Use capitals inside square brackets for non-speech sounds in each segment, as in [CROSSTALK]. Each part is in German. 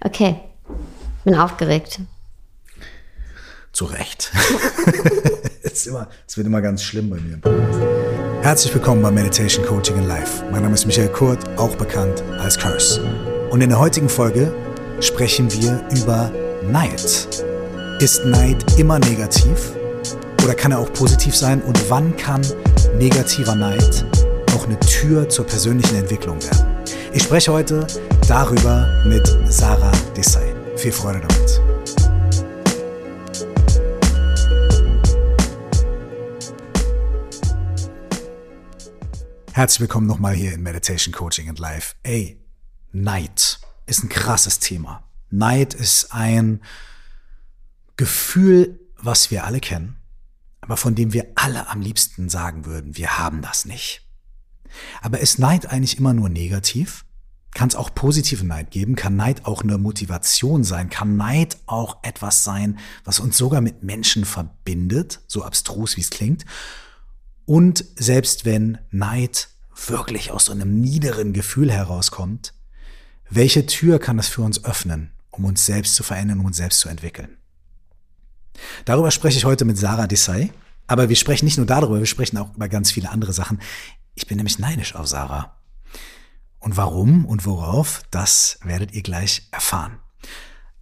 Okay, bin aufgeregt. Zu Recht. [LAUGHS] es, immer, es wird immer ganz schlimm bei mir. Herzlich willkommen bei Meditation Coaching in Life. Mein Name ist Michael Kurt, auch bekannt als Curse. Und in der heutigen Folge sprechen wir über Neid. Ist Neid immer negativ oder kann er auch positiv sein? Und wann kann negativer Neid auch eine Tür zur persönlichen Entwicklung werden? Ich spreche heute darüber mit Sarah Desai. Viel Freude damit. Herzlich willkommen nochmal hier in Meditation Coaching and Life. Ey, Neid ist ein krasses Thema. Neid ist ein Gefühl, was wir alle kennen, aber von dem wir alle am liebsten sagen würden, wir haben das nicht. Aber ist Neid eigentlich immer nur negativ? Kann es auch positiven Neid geben? Kann Neid auch eine Motivation sein? Kann Neid auch etwas sein, was uns sogar mit Menschen verbindet, so abstrus wie es klingt? Und selbst wenn Neid wirklich aus so einem niederen Gefühl herauskommt, welche Tür kann es für uns öffnen, um uns selbst zu verändern, um uns selbst zu entwickeln? Darüber spreche ich heute mit Sarah Desai. Aber wir sprechen nicht nur darüber, wir sprechen auch über ganz viele andere Sachen. Ich bin nämlich neidisch auf Sarah. Und warum und worauf, das werdet ihr gleich erfahren.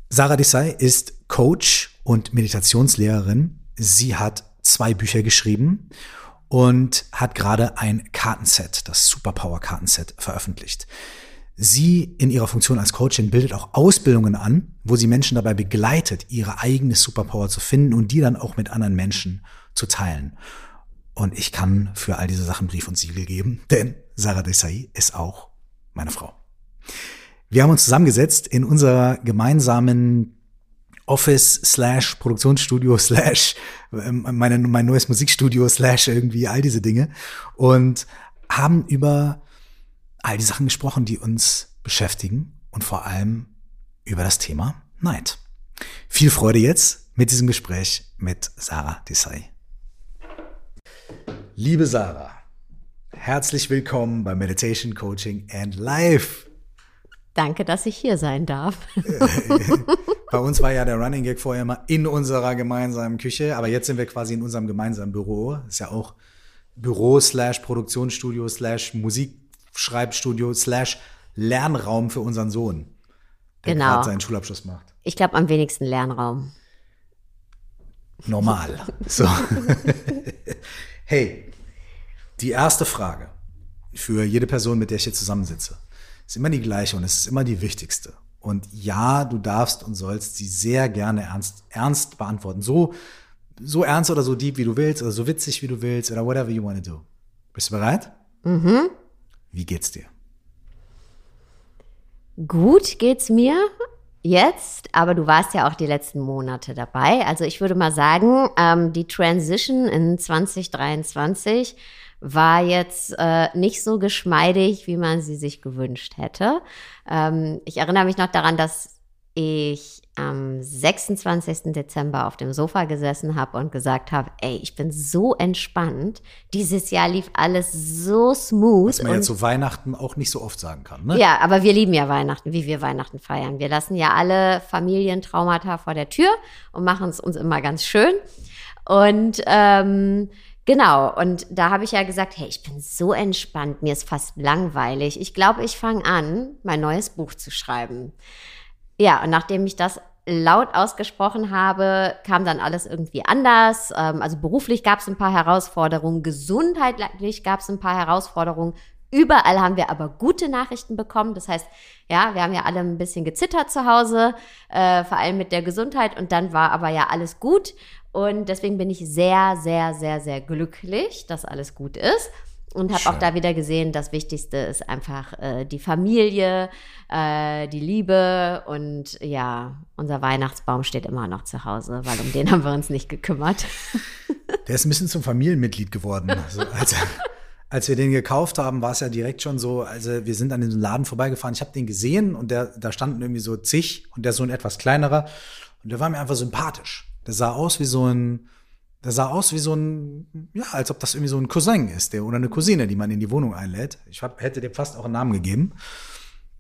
Sarah Desai ist Coach und Meditationslehrerin. Sie hat zwei Bücher geschrieben und hat gerade ein Kartenset, das Superpower Kartenset, veröffentlicht. Sie in ihrer Funktion als Coachin bildet auch Ausbildungen an, wo sie Menschen dabei begleitet, ihre eigene Superpower zu finden und die dann auch mit anderen Menschen zu teilen. Und ich kann für all diese Sachen Brief und Siegel geben, denn Sarah Desai ist auch meine Frau. Wir haben uns zusammengesetzt in unserer gemeinsamen Office slash Produktionsstudio [LAUGHS] slash ähm, meine, mein neues Musikstudio slash irgendwie all diese Dinge und haben über all die Sachen gesprochen, die uns beschäftigen und vor allem über das Thema Neid. Viel Freude jetzt mit diesem Gespräch mit Sarah Desai. Liebe Sarah, herzlich willkommen bei Meditation Coaching and Life. Danke, dass ich hier sein darf. [LAUGHS] bei uns war ja der Running Gag vorher immer in unserer gemeinsamen Küche, aber jetzt sind wir quasi in unserem gemeinsamen Büro. ist ja auch Büro slash Produktionsstudio slash Musikschreibstudio slash Lernraum für unseren Sohn, der Genau. gerade seinen Schulabschluss macht. Ich glaube am wenigsten Lernraum. Normal. So. [LAUGHS] hey, die erste Frage für jede Person, mit der ich hier zusammensitze, ist immer die gleiche und es ist immer die wichtigste. Und ja, du darfst und sollst sie sehr gerne ernst, ernst beantworten. So, so ernst oder so deep, wie du willst, oder so witzig, wie du willst, oder whatever you want to do. Bist du bereit? Mhm. Wie geht's dir? Gut geht's mir jetzt, aber du warst ja auch die letzten Monate dabei. Also ich würde mal sagen, ähm, die Transition in 2023 war jetzt äh, nicht so geschmeidig, wie man sie sich gewünscht hätte. Ähm, ich erinnere mich noch daran, dass ich am 26. Dezember auf dem Sofa gesessen habe und gesagt habe, ey, ich bin so entspannt. Dieses Jahr lief alles so smooth. Was man und jetzt zu Weihnachten auch nicht so oft sagen kann, ne? ja, aber wir lieben ja Weihnachten, wie wir Weihnachten feiern. Wir lassen ja alle Familientraumata vor der Tür und machen es uns immer ganz schön. Und ähm, genau, und da habe ich ja gesagt, hey, ich bin so entspannt, mir ist fast langweilig. Ich glaube, ich fange an, mein neues Buch zu schreiben. Ja, und nachdem ich das laut ausgesprochen habe, kam dann alles irgendwie anders. Ähm, also beruflich gab es ein paar Herausforderungen, gesundheitlich gab es ein paar Herausforderungen. Überall haben wir aber gute Nachrichten bekommen. Das heißt, ja, wir haben ja alle ein bisschen gezittert zu Hause, äh, vor allem mit der Gesundheit. Und dann war aber ja alles gut. Und deswegen bin ich sehr, sehr, sehr, sehr glücklich, dass alles gut ist. Und habe auch da wieder gesehen, das Wichtigste ist einfach äh, die Familie, äh, die Liebe und ja, unser Weihnachtsbaum steht immer noch zu Hause, weil um den haben wir uns nicht gekümmert. [LAUGHS] Der ist ein bisschen zum Familienmitglied geworden. Also, als, als wir den gekauft haben, war es ja direkt schon so, also wir sind an den Laden vorbeigefahren, ich habe den gesehen und der, da standen irgendwie so zig und der so ein etwas kleinerer und der war mir einfach sympathisch. Der sah aus wie so ein, der sah aus wie so ein, ja, als ob das irgendwie so ein Cousin ist, der oder eine Cousine, die man in die Wohnung einlädt. Ich hab, hätte dem fast auch einen Namen gegeben.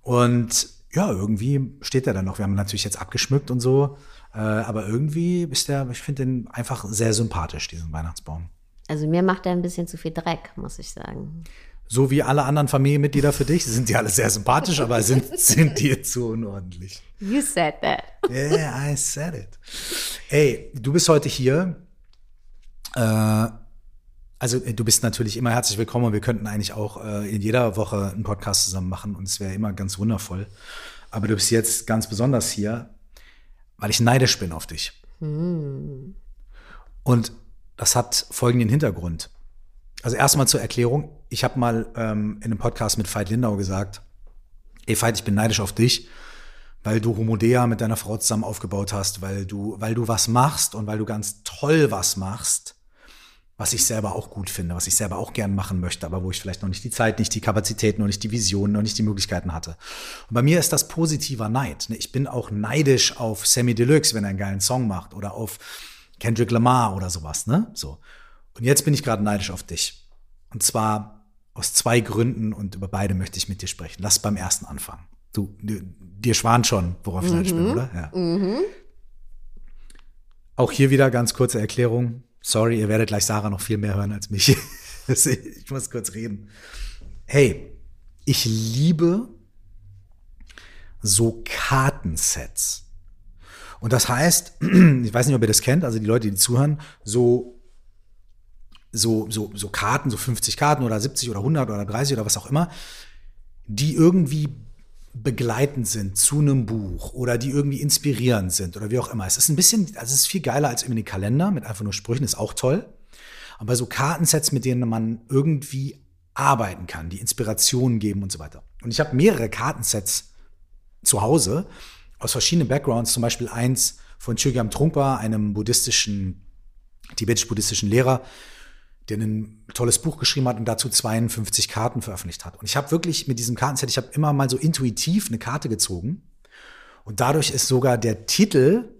Und ja, irgendwie steht er dann noch. Wir haben ihn natürlich jetzt abgeschmückt und so. Äh, aber irgendwie ist der, ich finde den einfach sehr sympathisch, diesen Weihnachtsbaum. Also mir macht er ein bisschen zu viel Dreck, muss ich sagen. So wie alle anderen Familienmitglieder für dich, sind die alle sehr sympathisch, aber sind, [LAUGHS] sind dir zu unordentlich. You said that. Yeah, I said it. Ey, du bist heute hier. Äh, also du bist natürlich immer herzlich willkommen und wir könnten eigentlich auch äh, in jeder Woche einen Podcast zusammen machen und es wäre immer ganz wundervoll. Aber du bist jetzt ganz besonders hier, weil ich neidisch bin auf dich. Hm. Und das hat folgenden Hintergrund. Also erstmal zur Erklärung. Ich habe mal ähm, in einem Podcast mit Veit Lindau gesagt, ey Veit, ich bin neidisch auf dich, weil du Homodea mit deiner Frau zusammen aufgebaut hast, weil du, weil du was machst und weil du ganz toll was machst, was ich selber auch gut finde, was ich selber auch gern machen möchte, aber wo ich vielleicht noch nicht die Zeit, nicht die Kapazität, noch nicht die Vision, noch nicht die Möglichkeiten hatte. Und bei mir ist das positiver Neid. Ne? Ich bin auch neidisch auf Sammy Deluxe, wenn er einen geilen Song macht oder auf Kendrick Lamar oder sowas, ne? So. Und jetzt bin ich gerade neidisch auf dich. Und zwar aus zwei Gründen und über beide möchte ich mit dir sprechen. Lass beim ersten anfangen. Du, dir schwan schon, worauf ich neidisch bin, mhm. oder? Ja. Mhm. Auch hier wieder ganz kurze Erklärung. Sorry, ihr werdet gleich Sarah noch viel mehr hören als mich. [LAUGHS] ich muss kurz reden. Hey, ich liebe so Kartensets. Und das heißt, [CLEARS THROAT] ich weiß nicht, ob ihr das kennt, also die Leute, die zuhören, so, so, so, so Karten, so 50 Karten oder 70 oder 100 oder 30 oder was auch immer, die irgendwie begleitend sind zu einem Buch oder die irgendwie inspirierend sind oder wie auch immer. Es ist ein bisschen, also es ist viel geiler als irgendwie ein Kalender mit einfach nur Sprüchen, ist auch toll. Aber so Kartensets, mit denen man irgendwie arbeiten kann, die Inspirationen geben und so weiter. Und ich habe mehrere Kartensets zu Hause aus verschiedenen Backgrounds, zum Beispiel eins von Chogyam Trungpa, einem buddhistischen, tibetisch-buddhistischen Lehrer, der ein tolles Buch geschrieben hat und dazu 52 Karten veröffentlicht hat. Und ich habe wirklich mit diesem Kartenset, ich habe immer mal so intuitiv eine Karte gezogen. Und dadurch ist sogar der Titel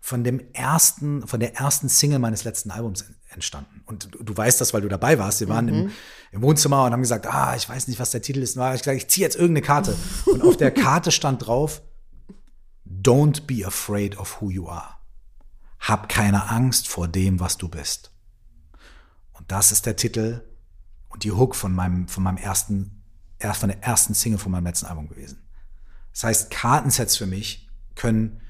von dem ersten, von der ersten Single meines letzten Albums entstanden. Und du, du weißt das, weil du dabei warst. Wir waren mhm. im, im, Wohnzimmer und haben gesagt, ah, ich weiß nicht, was der Titel ist. Und ich gesagt, ich ziehe jetzt irgendeine Karte. Und auf der Karte stand drauf, Don't be afraid of who you are. Hab keine Angst vor dem, was du bist. Das ist der Titel und die Hook von meinem, von meinem ersten, von der ersten Single von meinem letzten Album gewesen. Das heißt, Kartensets für mich können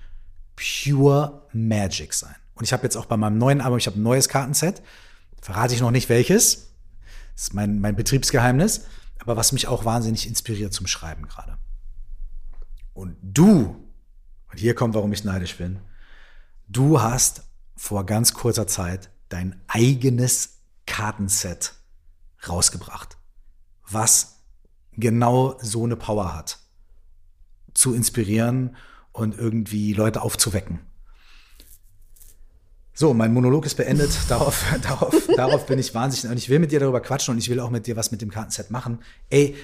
pure Magic sein. Und ich habe jetzt auch bei meinem neuen Album, ich habe ein neues Kartenset, verrate ich noch nicht welches. Das ist mein, mein Betriebsgeheimnis, aber was mich auch wahnsinnig inspiriert zum Schreiben gerade. Und du und hier kommt, warum ich neidisch bin. Du hast vor ganz kurzer Zeit dein eigenes Kartenset rausgebracht, was genau so eine Power hat, zu inspirieren und irgendwie Leute aufzuwecken. So, mein Monolog ist beendet. [LAUGHS] Darauf, darauf, darauf bin ich wahnsinnig. Und ich will mit dir darüber quatschen und ich will auch mit dir was mit dem Kartenset machen. Ey,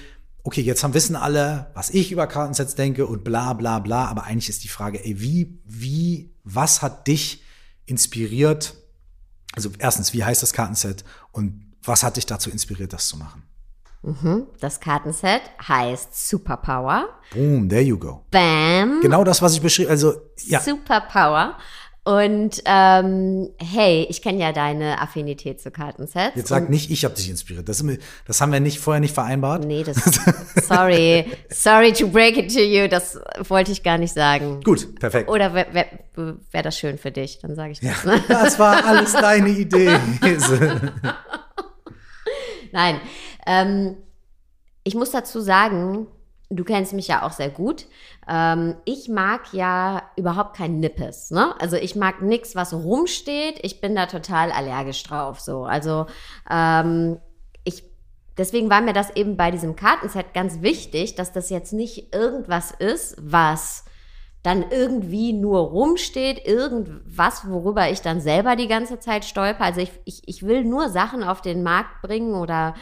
okay, jetzt haben wissen alle, was ich über Kartensets denke und bla bla bla, aber eigentlich ist die Frage, ey, wie, wie, was hat dich inspiriert? Also erstens, wie heißt das Kartenset und was hat dich dazu inspiriert, das zu machen? Mhm, das Kartenset heißt Superpower. Boom, there you go. Bam. Genau das, was ich beschrieben, also ja. Superpower. Und ähm, hey, ich kenne ja deine Affinität zu Kartensets. Jetzt sag nicht, ich habe dich inspiriert. Das, das, haben wir nicht vorher nicht vereinbart. Nee, das [LAUGHS] sorry, sorry to break it to you. Das wollte ich gar nicht sagen. Gut, perfekt. Oder wäre wär, wär das schön für dich? Dann sage ich das. Ja, [LAUGHS] das war alles deine Idee. Nein, ähm, ich muss dazu sagen, Du kennst mich ja auch sehr gut. Ähm, ich mag ja überhaupt kein Nippes. Ne? Also ich mag nichts, was rumsteht. Ich bin da total allergisch drauf. So, also ähm, ich. Deswegen war mir das eben bei diesem Kartenset ganz wichtig, dass das jetzt nicht irgendwas ist, was dann irgendwie nur rumsteht, irgendwas, worüber ich dann selber die ganze Zeit stolper. Also ich, ich, ich will nur Sachen auf den Markt bringen oder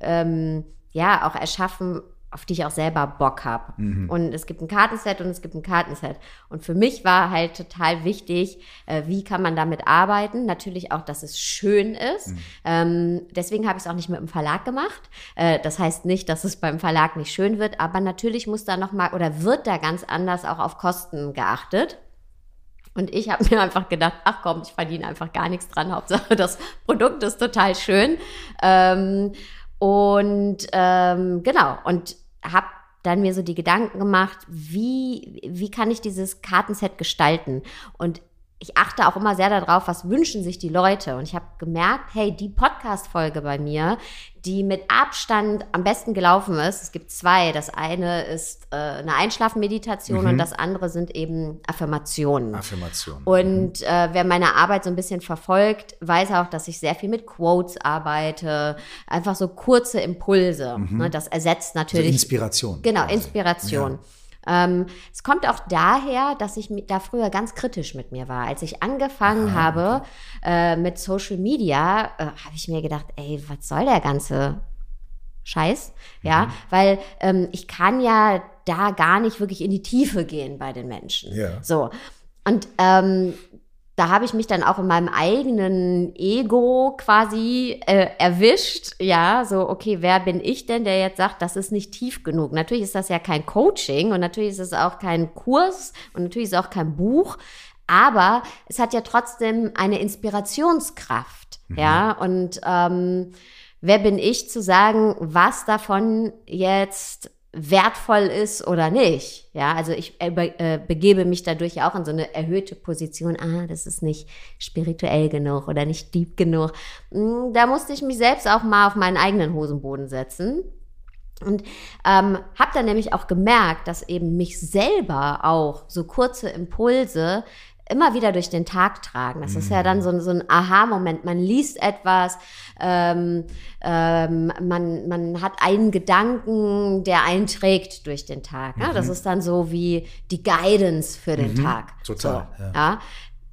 ähm, ja auch erschaffen, auf die ich auch selber Bock habe. Mhm. Und es gibt ein Kartenset und es gibt ein Kartenset. Und für mich war halt total wichtig, äh, wie kann man damit arbeiten. Natürlich auch, dass es schön ist. Mhm. Ähm, deswegen habe ich es auch nicht mit dem Verlag gemacht. Äh, das heißt nicht, dass es beim Verlag nicht schön wird, aber natürlich muss da noch mal oder wird da ganz anders auch auf Kosten geachtet. Und ich habe [LAUGHS] mir einfach gedacht, ach komm, ich verdiene einfach gar nichts dran. Hauptsache, das Produkt ist total schön. Ähm, und ähm, genau, und habe dann mir so die Gedanken gemacht, wie, wie kann ich dieses Kartenset gestalten? Und ich achte auch immer sehr darauf, was wünschen sich die Leute. Und ich habe gemerkt, hey, die Podcast-Folge bei mir, die mit Abstand am besten gelaufen ist, es gibt zwei. Das eine ist äh, eine Einschlafmeditation mhm. und das andere sind eben Affirmationen. Affirmationen. Und mhm. äh, wer meine Arbeit so ein bisschen verfolgt, weiß auch, dass ich sehr viel mit Quotes arbeite. Einfach so kurze Impulse. Mhm. Ne, das ersetzt natürlich. So Inspiration. Genau, Inspiration. Ja. Ähm, es kommt auch daher, dass ich da früher ganz kritisch mit mir war. Als ich angefangen Aha. habe äh, mit Social Media, äh, habe ich mir gedacht, ey, was soll der ganze Scheiß? Ja, mhm. weil ähm, ich kann ja da gar nicht wirklich in die Tiefe gehen bei den Menschen. Ja. So. Und ähm, da habe ich mich dann auch in meinem eigenen Ego quasi äh, erwischt. Ja, so, okay, wer bin ich denn, der jetzt sagt, das ist nicht tief genug? Natürlich ist das ja kein Coaching und natürlich ist es auch kein Kurs und natürlich ist es auch kein Buch. Aber es hat ja trotzdem eine Inspirationskraft. Mhm. Ja, und ähm, wer bin ich zu sagen, was davon jetzt wertvoll ist oder nicht. Ja, also ich äh, begebe mich dadurch auch in so eine erhöhte Position. Ah, das ist nicht spirituell genug oder nicht deep genug. Hm, da musste ich mich selbst auch mal auf meinen eigenen Hosenboden setzen. Und ähm, habe dann nämlich auch gemerkt, dass eben mich selber auch so kurze Impulse immer wieder durch den Tag tragen. Das ist ja dann so, so ein Aha-Moment. Man liest etwas, ähm, ähm, man, man hat einen Gedanken, der einen trägt durch den Tag. Ne? Das mhm. ist dann so wie die Guidance für den mhm. Tag. Total. So, ja. ja.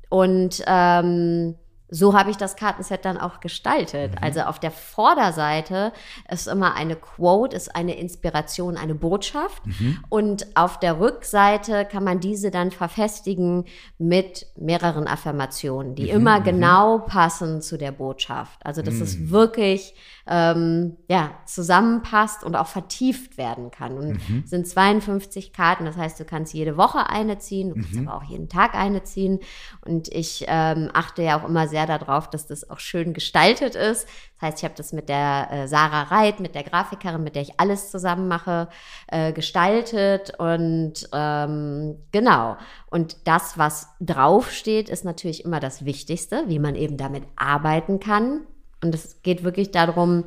Und ähm, so habe ich das Kartenset dann auch gestaltet. Mhm. Also auf der Vorderseite ist immer eine Quote, ist eine Inspiration, eine Botschaft. Mhm. Und auf der Rückseite kann man diese dann verfestigen mit mehreren Affirmationen, die mhm. immer mhm. genau passen zu der Botschaft. Also dass es mhm. wirklich ähm, ja, zusammenpasst und auch vertieft werden kann. Und mhm. sind 52 Karten, das heißt, du kannst jede Woche eine ziehen, du kannst aber auch jeden Tag eine ziehen. Und ich ähm, achte ja auch immer sehr sehr darauf, dass das auch schön gestaltet ist. Das heißt, ich habe das mit der äh, Sarah Reit, mit der Grafikerin, mit der ich alles zusammen mache, äh, gestaltet. Und ähm, genau. Und das, was draufsteht, ist natürlich immer das Wichtigste, wie man eben damit arbeiten kann. Und es geht wirklich darum,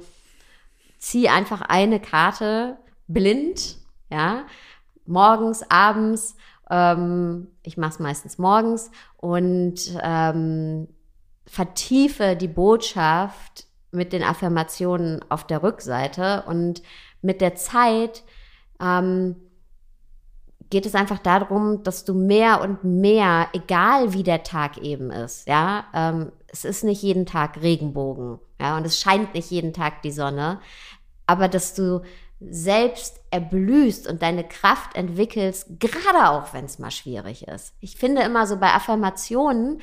zieh einfach eine Karte blind, ja, morgens, abends. Ähm, ich mache es meistens morgens und ähm, vertiefe die Botschaft mit den Affirmationen auf der Rückseite und mit der Zeit ähm, geht es einfach darum, dass du mehr und mehr, egal wie der Tag eben ist, ja, ähm, es ist nicht jeden Tag Regenbogen, ja, und es scheint nicht jeden Tag die Sonne, aber dass du selbst erblühst und deine Kraft entwickelst, gerade auch wenn es mal schwierig ist. Ich finde immer so bei Affirmationen,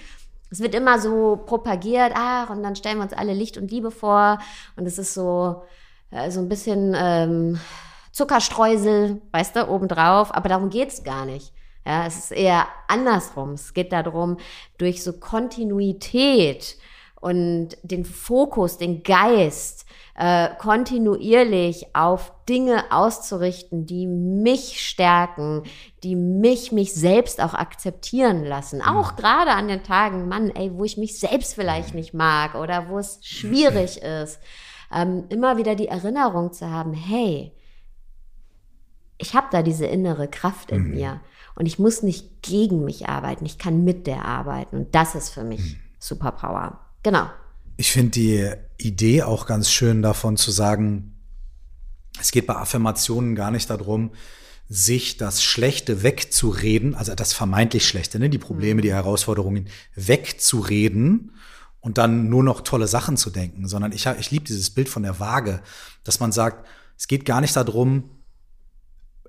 es wird immer so propagiert, ach, und dann stellen wir uns alle Licht und Liebe vor. Und es ist so, äh, so ein bisschen ähm, Zuckerstreusel, weißt du, obendrauf. Aber darum geht's gar nicht. Ja, es ist eher andersrum. Es geht darum, durch so Kontinuität und den Fokus, den Geist äh, kontinuierlich auf Dinge auszurichten, die mich stärken, die mich, mich selbst auch akzeptieren lassen. Auch gerade an den Tagen, Mann, ey, wo ich mich selbst vielleicht nicht mag oder wo es schwierig [LAUGHS] ist, ähm, immer wieder die Erinnerung zu haben, hey, ich habe da diese innere Kraft in mhm. mir und ich muss nicht gegen mich arbeiten, ich kann mit der arbeiten und das ist für mich mhm. Superpower. Genau. Ich finde die Idee auch ganz schön davon zu sagen, es geht bei Affirmationen gar nicht darum, sich das Schlechte wegzureden, also das vermeintlich Schlechte, ne, die Probleme, die mhm. Herausforderungen wegzureden und dann nur noch tolle Sachen zu denken, sondern ich, ich liebe dieses Bild von der Waage, dass man sagt, es geht gar nicht darum,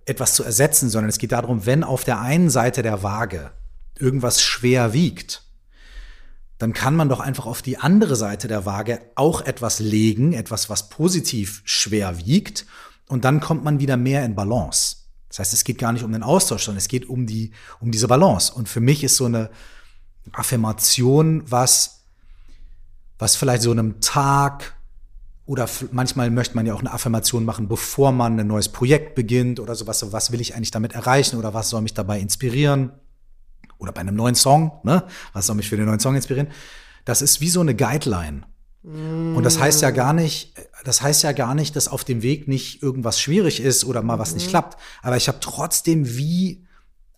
etwas zu ersetzen, sondern es geht darum, wenn auf der einen Seite der Waage irgendwas schwer wiegt, dann kann man doch einfach auf die andere Seite der Waage auch etwas legen, etwas, was positiv schwer wiegt, und dann kommt man wieder mehr in Balance. Das heißt, es geht gar nicht um den Austausch, sondern es geht um die, um diese Balance. Und für mich ist so eine Affirmation was, was vielleicht so einem Tag oder manchmal möchte man ja auch eine Affirmation machen, bevor man ein neues Projekt beginnt oder sowas. So, was will ich eigentlich damit erreichen oder was soll mich dabei inspirieren? Oder bei einem neuen Song, ne? Was soll mich für den neuen Song inspirieren? Das ist wie so eine Guideline. Und das heißt ja gar nicht, das heißt ja gar nicht, dass auf dem Weg nicht irgendwas schwierig ist oder mal was nicht mhm. klappt. Aber ich habe trotzdem wie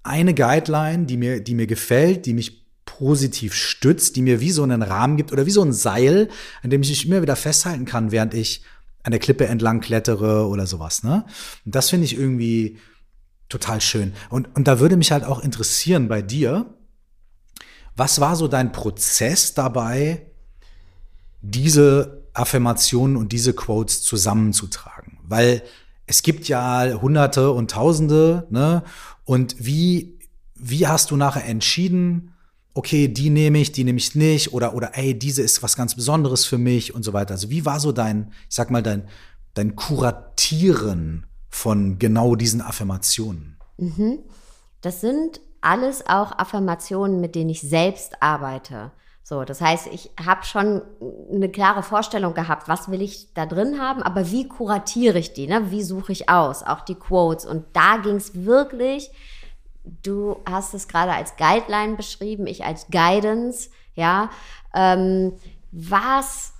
eine Guideline, die mir, die mir gefällt, die mich positiv stützt, die mir wie so einen Rahmen gibt oder wie so ein Seil, an dem ich mich immer wieder festhalten kann, während ich an der Klippe entlang klettere oder sowas. Ne? Und das finde ich irgendwie total schön. Und, und da würde mich halt auch interessieren bei dir, was war so dein Prozess dabei, diese Affirmationen und diese Quotes zusammenzutragen? Weil es gibt ja Hunderte und Tausende, ne? Und wie, wie hast du nachher entschieden, okay, die nehme ich, die nehme ich nicht oder, oder ey, diese ist was ganz Besonderes für mich und so weiter. Also wie war so dein, ich sag mal, dein, dein Kuratieren von genau diesen Affirmationen? Mhm. Das sind alles auch Affirmationen, mit denen ich selbst arbeite. So, das heißt, ich habe schon eine klare Vorstellung gehabt, was will ich da drin haben, aber wie kuratiere ich die, ne? wie suche ich aus, auch die Quotes. Und da ging es wirklich du hast es gerade als Guideline beschrieben, ich als Guidance, ja. Ähm, was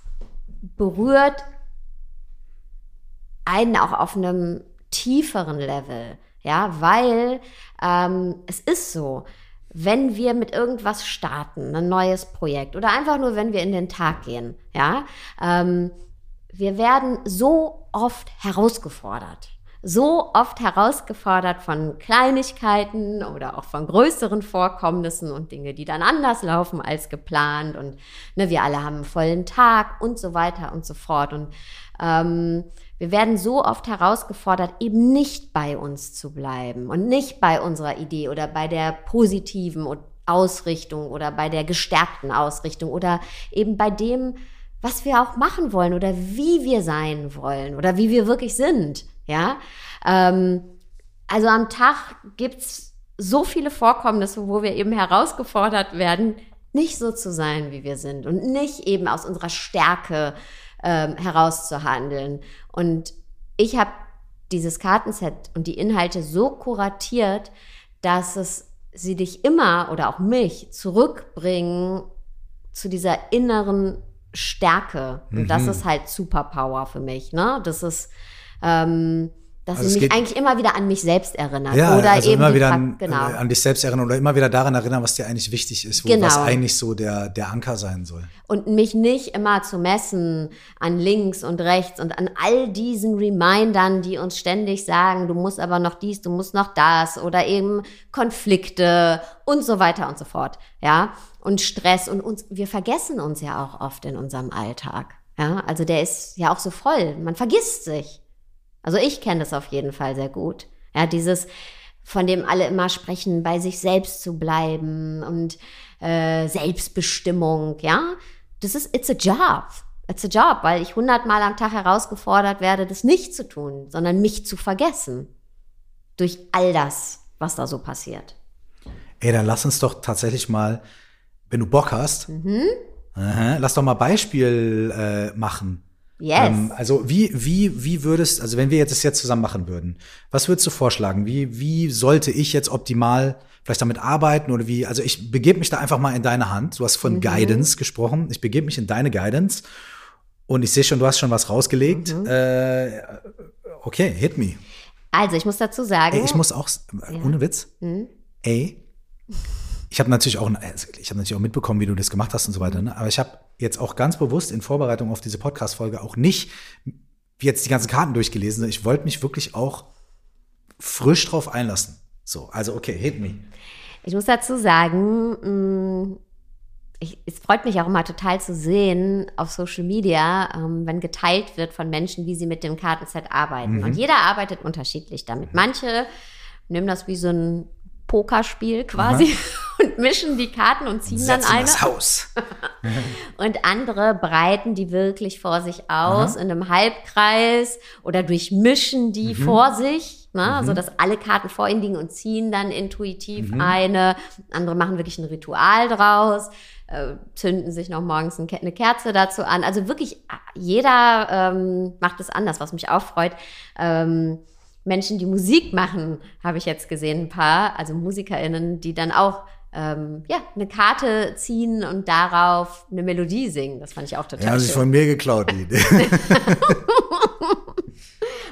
berührt einen auch auf einem tieferen Level, ja, weil ähm, es ist so, wenn wir mit irgendwas starten, ein neues Projekt oder einfach nur, wenn wir in den Tag gehen, ja, ähm, wir werden so oft herausgefordert so oft herausgefordert von Kleinigkeiten oder auch von größeren Vorkommnissen und Dinge, die dann anders laufen als geplant und ne, wir alle haben einen vollen Tag und so weiter und so fort und ähm, wir werden so oft herausgefordert, eben nicht bei uns zu bleiben und nicht bei unserer Idee oder bei der positiven Ausrichtung oder bei der gestärkten Ausrichtung oder eben bei dem, was wir auch machen wollen oder wie wir sein wollen oder wie wir wirklich sind. Ja, ähm, also am Tag gibt's so viele Vorkommnisse, wo wir eben herausgefordert werden, nicht so zu sein, wie wir sind und nicht eben aus unserer Stärke ähm, herauszuhandeln. Und ich habe dieses Kartenset und die Inhalte so kuratiert, dass es sie dich immer oder auch mich zurückbringen zu dieser inneren Stärke. Und das mhm. ist halt Superpower für mich. Ne? Das ist ähm, dass also sie mich eigentlich immer wieder an mich selbst erinnert. Ja, oder also eben immer wieder an, genau. an dich selbst erinnern oder immer wieder daran erinnern, was dir eigentlich wichtig ist, wo genau. was eigentlich so der, der Anker sein soll. Und mich nicht immer zu messen an links und rechts und an all diesen Remindern, die uns ständig sagen, du musst aber noch dies, du musst noch das oder eben Konflikte und so weiter und so fort. Ja, und Stress und uns, wir vergessen uns ja auch oft in unserem Alltag. Ja, also der ist ja auch so voll. Man vergisst sich. Also ich kenne das auf jeden Fall sehr gut. Ja, dieses, von dem alle immer sprechen, bei sich selbst zu bleiben und äh, Selbstbestimmung, ja. Das ist, it's a job. It's a job, weil ich hundertmal am Tag herausgefordert werde, das nicht zu tun, sondern mich zu vergessen. Durch all das, was da so passiert. Ey, dann lass uns doch tatsächlich mal, wenn du Bock hast, mhm. aha, lass doch mal Beispiel äh, machen. Yes. Ähm, also wie, wie, wie würdest, also wenn wir jetzt das jetzt zusammen machen würden, was würdest du vorschlagen? Wie, wie sollte ich jetzt optimal vielleicht damit arbeiten oder wie, also ich begebe mich da einfach mal in deine Hand. Du hast von mhm. Guidance gesprochen. Ich begebe mich in deine Guidance und ich sehe schon, du hast schon was rausgelegt. Mhm. Äh, okay, hit me. Also ich muss dazu sagen. Ey, ich muss auch, ja. ohne Witz, mhm. ey, ich habe natürlich auch, also ich habe natürlich auch mitbekommen, wie du das gemacht hast und so weiter. Ne? Aber ich habe jetzt auch ganz bewusst in Vorbereitung auf diese Podcast-Folge auch nicht jetzt die ganzen Karten durchgelesen. Ich wollte mich wirklich auch frisch drauf einlassen. So, also okay, hit me. Ich muss dazu sagen, mm, ich, es freut mich auch immer total zu sehen auf Social Media, ähm, wenn geteilt wird von Menschen, wie sie mit dem Kartenset arbeiten. Mhm. Und jeder arbeitet unterschiedlich damit. Manche nehmen das wie so ein Pokerspiel quasi und mischen die Karten und ziehen dann Setzen eine. das Haus. [LAUGHS] Und andere breiten die wirklich vor sich aus in einem Halbkreis oder durchmischen die Mhm. vor sich, ne? sodass alle Karten vor ihnen liegen und ziehen dann intuitiv Mhm. eine. Andere machen wirklich ein Ritual draus, äh, zünden sich noch morgens eine Kerze dazu an. Also wirklich ah, jeder ähm, macht es anders, was mich auch freut. Ähm, Menschen, die Musik machen, habe ich jetzt gesehen, ein paar, also MusikerInnen, die dann auch ähm, ja, eine Karte ziehen und darauf eine Melodie singen. Das fand ich auch Ja, total haben sich schön. von mir geklaut, die Idee. [LAUGHS]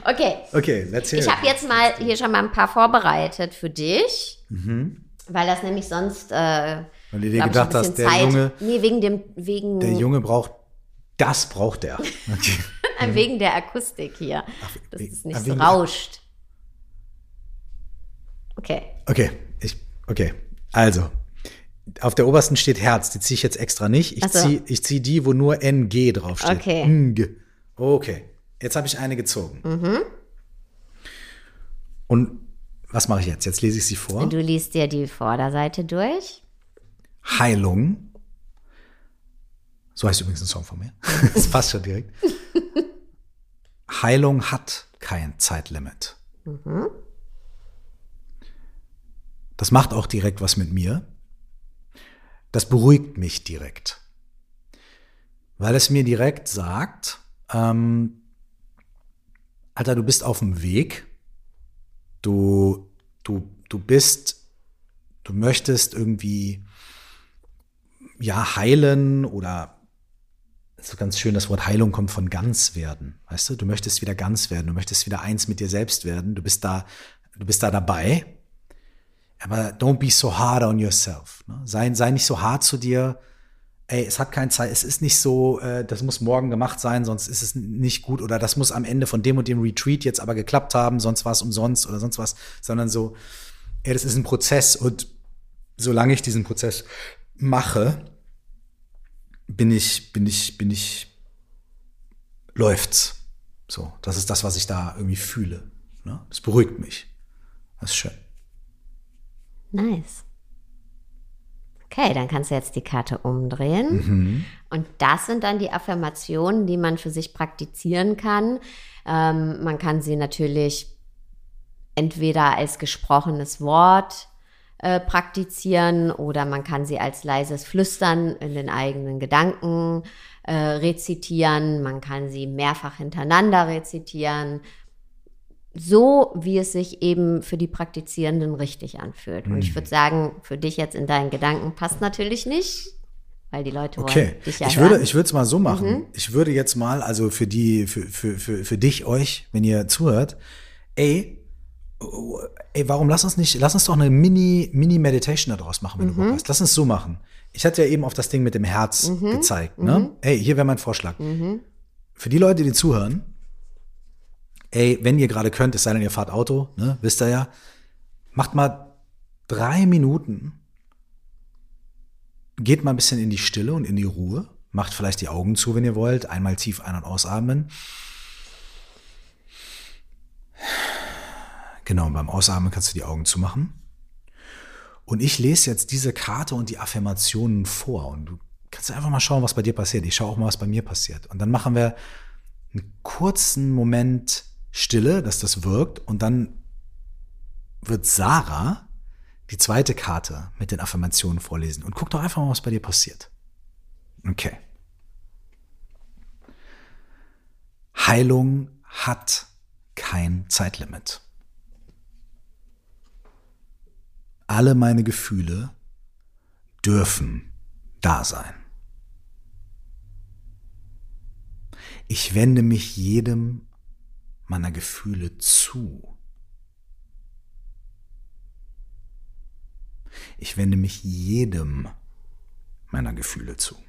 Okay, Okay, let's hear ich habe jetzt mal hier schon mal ein paar vorbereitet für dich, Mhm. weil das nämlich sonst, äh, Weil du dir gedacht hast, der Zeit, Junge, nee, wegen dem, wegen, der Junge braucht, das braucht er. Okay. [LAUGHS] wegen der Akustik hier, dass wegen- es nicht so rauscht. Okay, Okay, ich, okay. Also, auf der obersten steht Herz, die ziehe ich jetzt extra nicht. Ich so. ziehe zieh die, wo nur NG draufsteht. Okay. NG. Okay, jetzt habe ich eine gezogen. Mhm. Und was mache ich jetzt? Jetzt lese ich sie vor. du liest dir die Vorderseite durch. Heilung. So heißt übrigens ein Song von mir. [LAUGHS] Das passt schon direkt. [LAUGHS] Heilung hat kein Zeitlimit. Das macht auch direkt was mit mir. Das beruhigt mich direkt. Weil es mir direkt sagt, ähm, Alter, du bist auf dem Weg. Du, du, du bist, du möchtest irgendwie ja, heilen oder so ganz schön, das Wort Heilung kommt von ganz werden. Weißt du, du möchtest wieder ganz werden, du möchtest wieder eins mit dir selbst werden, du bist da, du bist da dabei. Aber don't be so hard on yourself. Ne? Sei, sei nicht so hart zu dir. Ey, es hat keine Zeit, es ist nicht so, äh, das muss morgen gemacht sein, sonst ist es nicht gut oder das muss am Ende von dem und dem Retreat jetzt aber geklappt haben, sonst war es umsonst oder sonst was, sondern so, ey, das ist ein Prozess und solange ich diesen Prozess mache, bin ich, bin ich, bin ich, läuft's. So, das ist das, was ich da irgendwie fühle. Ne? Das beruhigt mich. Das ist schön. Nice. Okay, dann kannst du jetzt die Karte umdrehen. Mhm. Und das sind dann die Affirmationen, die man für sich praktizieren kann. Ähm, man kann sie natürlich entweder als gesprochenes Wort äh, praktizieren oder man kann sie als leises Flüstern in den eigenen Gedanken äh, rezitieren. Man kann sie mehrfach hintereinander rezitieren. So, wie es sich eben für die Praktizierenden richtig anfühlt. Und Mhm. ich würde sagen, für dich jetzt in deinen Gedanken passt natürlich nicht, weil die Leute Okay. wollen dich ja ich hören. würde, ich würde es mal so machen. Mhm. Ich würde jetzt mal, also für die, für, für, für, für dich, euch, wenn ihr zuhört, ey, ey, warum lass uns nicht, lass uns doch eine Mini, Mini-Meditation daraus machen, wenn Mhm. du Bock hast. Lass uns so machen. Ich hatte ja eben auf das Ding mit dem Herz Mhm. gezeigt, ne? Ey, hier wäre mein Vorschlag. Für die Leute, die zuhören, ey, wenn ihr gerade könnt, es sei denn, ihr fahrt Auto, ne, wisst ihr ja, macht mal drei Minuten, geht mal ein bisschen in die Stille und in die Ruhe, macht vielleicht die Augen zu, wenn ihr wollt, einmal tief ein- und ausatmen. Genau, und beim Ausatmen kannst du die Augen zumachen. Und ich lese jetzt diese Karte und die Affirmationen vor und du kannst einfach mal schauen, was bei dir passiert. Ich schaue auch mal, was bei mir passiert. Und dann machen wir einen kurzen Moment Stille, dass das wirkt. Und dann wird Sarah die zweite Karte mit den Affirmationen vorlesen. Und guck doch einfach mal, was bei dir passiert. Okay. Heilung hat kein Zeitlimit. Alle meine Gefühle dürfen da sein. Ich wende mich jedem meiner Gefühle zu. Ich wende mich jedem meiner Gefühle zu.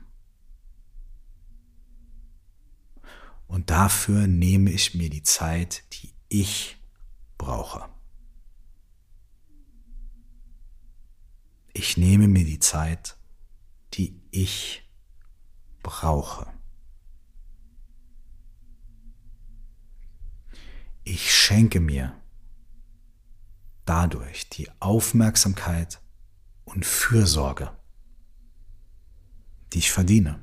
Und dafür nehme ich mir die Zeit, die ich brauche. Ich nehme mir die Zeit, die ich brauche. Ich schenke mir dadurch die Aufmerksamkeit und Fürsorge, die ich verdiene.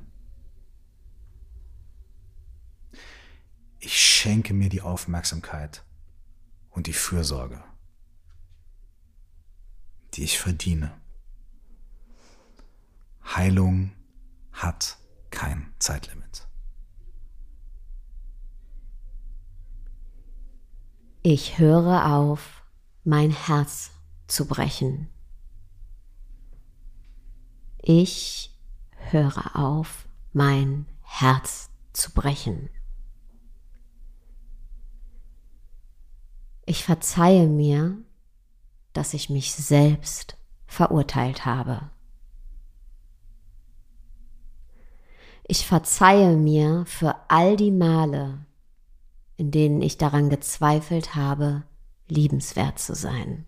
Ich schenke mir die Aufmerksamkeit und die Fürsorge, die ich verdiene. Heilung hat kein Zeitlimit. Ich höre auf, mein Herz zu brechen. Ich höre auf, mein Herz zu brechen. Ich verzeihe mir, dass ich mich selbst verurteilt habe. Ich verzeihe mir für all die Male, in denen ich daran gezweifelt habe, liebenswert zu sein.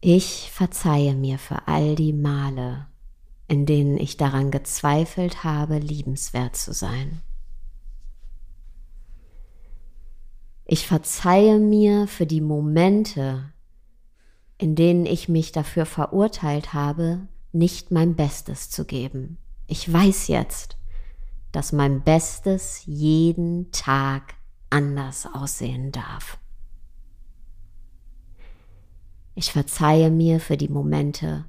Ich verzeihe mir für all die Male, in denen ich daran gezweifelt habe, liebenswert zu sein. Ich verzeihe mir für die Momente, in denen ich mich dafür verurteilt habe, nicht mein Bestes zu geben. Ich weiß jetzt, dass mein Bestes jeden Tag anders aussehen darf. Ich verzeihe mir für die Momente,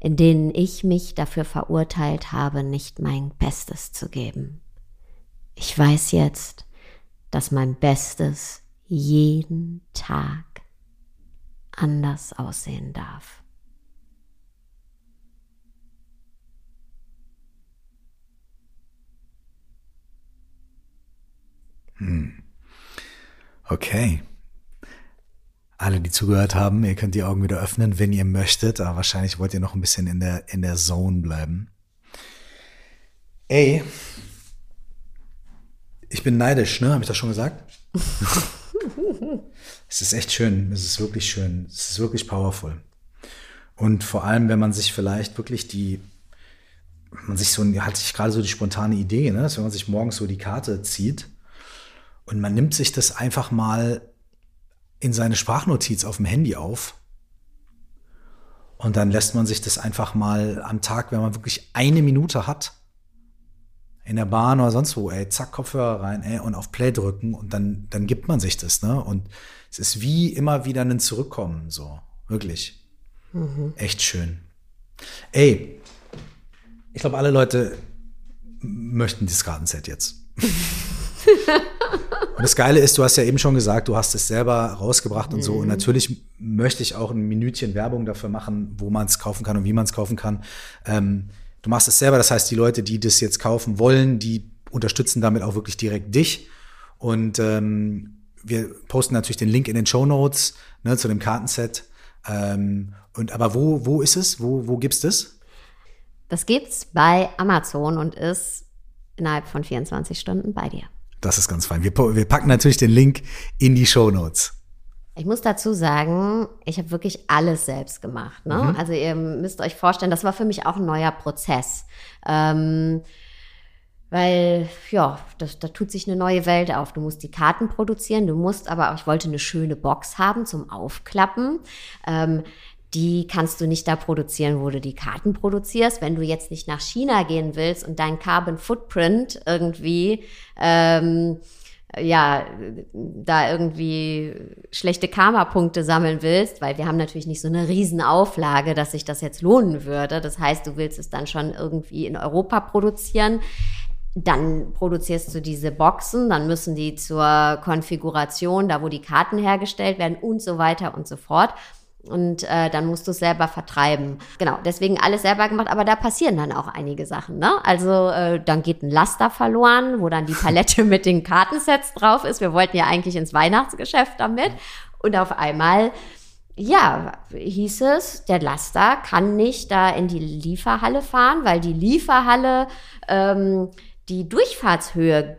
in denen ich mich dafür verurteilt habe, nicht mein Bestes zu geben. Ich weiß jetzt, dass mein Bestes jeden Tag anders aussehen darf. Okay. Alle, die zugehört haben, ihr könnt die Augen wieder öffnen, wenn ihr möchtet, aber wahrscheinlich wollt ihr noch ein bisschen in der, in der Zone bleiben. Ey, ich bin neidisch, ne? Habe ich das schon gesagt? [LAUGHS] es ist echt schön. Es ist wirklich schön. Es ist wirklich powerful. Und vor allem, wenn man sich vielleicht wirklich die, man sich so, hat sich gerade so die spontane Idee, ne, dass wenn man sich morgens so die Karte zieht und man nimmt sich das einfach mal in seine Sprachnotiz auf dem Handy auf und dann lässt man sich das einfach mal am Tag, wenn man wirklich eine Minute hat, in der Bahn oder sonst wo, ey, zack, Kopfhörer rein, ey, und auf Play drücken und dann, dann gibt man sich das, ne? Und es ist wie immer wieder ein Zurückkommen, so. Wirklich. Mhm. Echt schön. Ey, ich glaube, alle Leute möchten dieses Gartenset jetzt. [LAUGHS] und das Geile ist, du hast ja eben schon gesagt, du hast es selber rausgebracht und so. Und mhm. natürlich möchte ich auch ein Minütchen Werbung dafür machen, wo man es kaufen kann und wie man es kaufen kann. Ähm, Du machst es selber, das heißt, die Leute, die das jetzt kaufen wollen, die unterstützen damit auch wirklich direkt dich. Und ähm, wir posten natürlich den Link in den Show Notes ne, zu dem Kartenset. Ähm, und aber wo, wo ist es? Wo, wo gibt's das? Das gibt's bei Amazon und ist innerhalb von 24 Stunden bei dir. Das ist ganz fein. Wir, wir packen natürlich den Link in die Show Notes. Ich muss dazu sagen, ich habe wirklich alles selbst gemacht. Ne? Mhm. Also ihr müsst euch vorstellen, das war für mich auch ein neuer Prozess. Ähm, weil, ja, da tut sich eine neue Welt auf. Du musst die Karten produzieren, du musst aber auch, ich wollte eine schöne Box haben zum Aufklappen. Ähm, die kannst du nicht da produzieren, wo du die Karten produzierst. Wenn du jetzt nicht nach China gehen willst und dein Carbon Footprint irgendwie ähm, ja, da irgendwie schlechte Karma-Punkte sammeln willst, weil wir haben natürlich nicht so eine Riesenauflage, dass sich das jetzt lohnen würde. Das heißt, du willst es dann schon irgendwie in Europa produzieren. Dann produzierst du diese Boxen, dann müssen die zur Konfiguration, da wo die Karten hergestellt werden und so weiter und so fort und äh, dann musst du es selber vertreiben. Genau, deswegen alles selber gemacht, aber da passieren dann auch einige Sachen. Ne? Also äh, dann geht ein Laster verloren, wo dann die Palette [LAUGHS] mit den Kartensets drauf ist. Wir wollten ja eigentlich ins Weihnachtsgeschäft damit und auf einmal ja, hieß es, der Laster kann nicht da in die Lieferhalle fahren, weil die Lieferhalle ähm, die Durchfahrtshöhe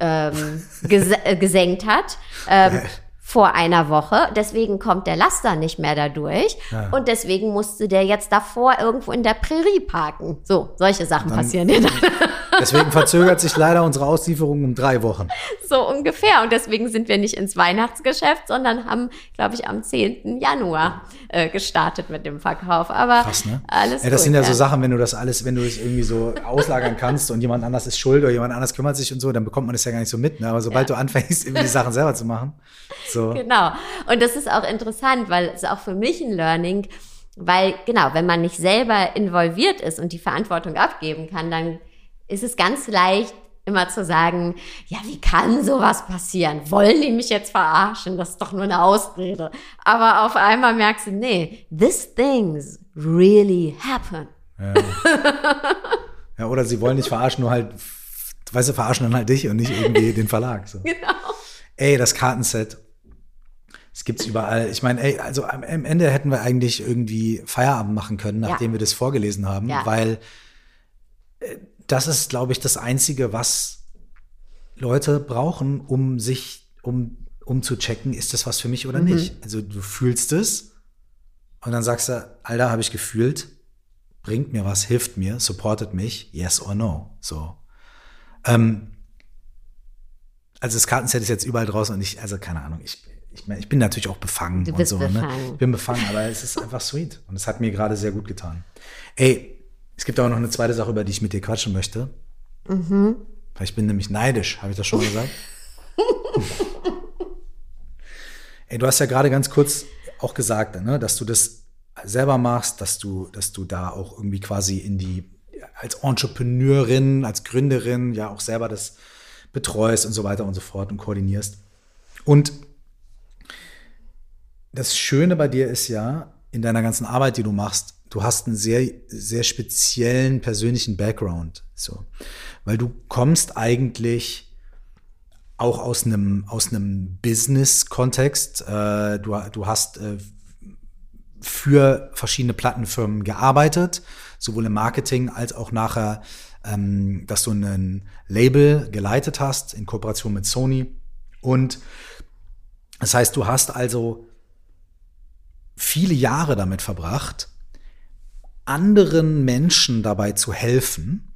ähm, ges äh, gesenkt hat. Ähm, vor einer Woche. Deswegen kommt der Laster nicht mehr dadurch. Ja. Und deswegen musste der jetzt davor irgendwo in der Prärie parken. So, solche Sachen dann, passieren ja dann. [LAUGHS] Deswegen verzögert sich leider unsere Auslieferung um drei Wochen. So ungefähr. Und deswegen sind wir nicht ins Weihnachtsgeschäft, sondern haben, glaube ich, am 10. Januar äh, gestartet mit dem Verkauf. Aber Krass, ne? alles ja, Das gut, sind ja, ja, so Sachen, wenn du das alles, wenn du es irgendwie so auslagern kannst und jemand anders ist schuld oder jemand anders kümmert sich und so, dann bekommt man das ja gar nicht so mit. Ne? Aber sobald ja. du anfängst, irgendwie die Sachen selber zu machen, [LAUGHS] so. Genau. Und das ist auch interessant, weil es auch für mich ein Learning, weil genau, wenn man nicht selber involviert ist und die Verantwortung abgeben kann, dann ist es ganz leicht, immer zu sagen, ja, wie kann sowas passieren? Wollen die mich jetzt verarschen? Das ist doch nur eine Ausrede. Aber auf einmal merkst du, nee, these things really happen. Ja. [LAUGHS] ja, oder sie wollen nicht verarschen, nur halt, weißt du, verarschen dann halt dich und nicht irgendwie den Verlag. So. [LAUGHS] Genau. Ey, das Kartenset es gibt's überall. Ich meine, ey, also am Ende hätten wir eigentlich irgendwie Feierabend machen können, nachdem ja. wir das vorgelesen haben, ja. weil äh, das ist, glaube ich, das Einzige, was Leute brauchen, um sich, um, um zu checken, ist das was für mich oder mhm. nicht. Also du fühlst es und dann sagst du, Alter, habe ich gefühlt, bringt mir was, hilft mir, supportet mich, yes or no. So. Ähm, also das Kartenset ist jetzt überall draußen und ich, also keine Ahnung, ich ich, mein, ich bin natürlich auch befangen du bist und so. Ne? Befangen. Ne? Ich bin befangen, aber es ist einfach sweet. Und es hat mir gerade sehr gut getan. Ey, es gibt auch noch eine zweite Sache, über die ich mit dir quatschen möchte. Mhm. Ich bin nämlich neidisch, habe ich das schon mal gesagt? [LAUGHS] Ey, du hast ja gerade ganz kurz auch gesagt, ne, dass du das selber machst, dass du, dass du da auch irgendwie quasi in die, als Entrepreneurin, als Gründerin ja auch selber das betreust und so weiter und so fort und koordinierst. Und das Schöne bei dir ist ja, in deiner ganzen Arbeit, die du machst, du hast einen sehr, sehr speziellen persönlichen Background. So. Weil du kommst eigentlich auch aus einem, aus einem Business-Kontext. Äh, du, du hast äh, für verschiedene Plattenfirmen gearbeitet, sowohl im Marketing als auch nachher, ähm, dass du ein Label geleitet hast in Kooperation mit Sony. Und das heißt, du hast also viele Jahre damit verbracht, anderen Menschen dabei zu helfen,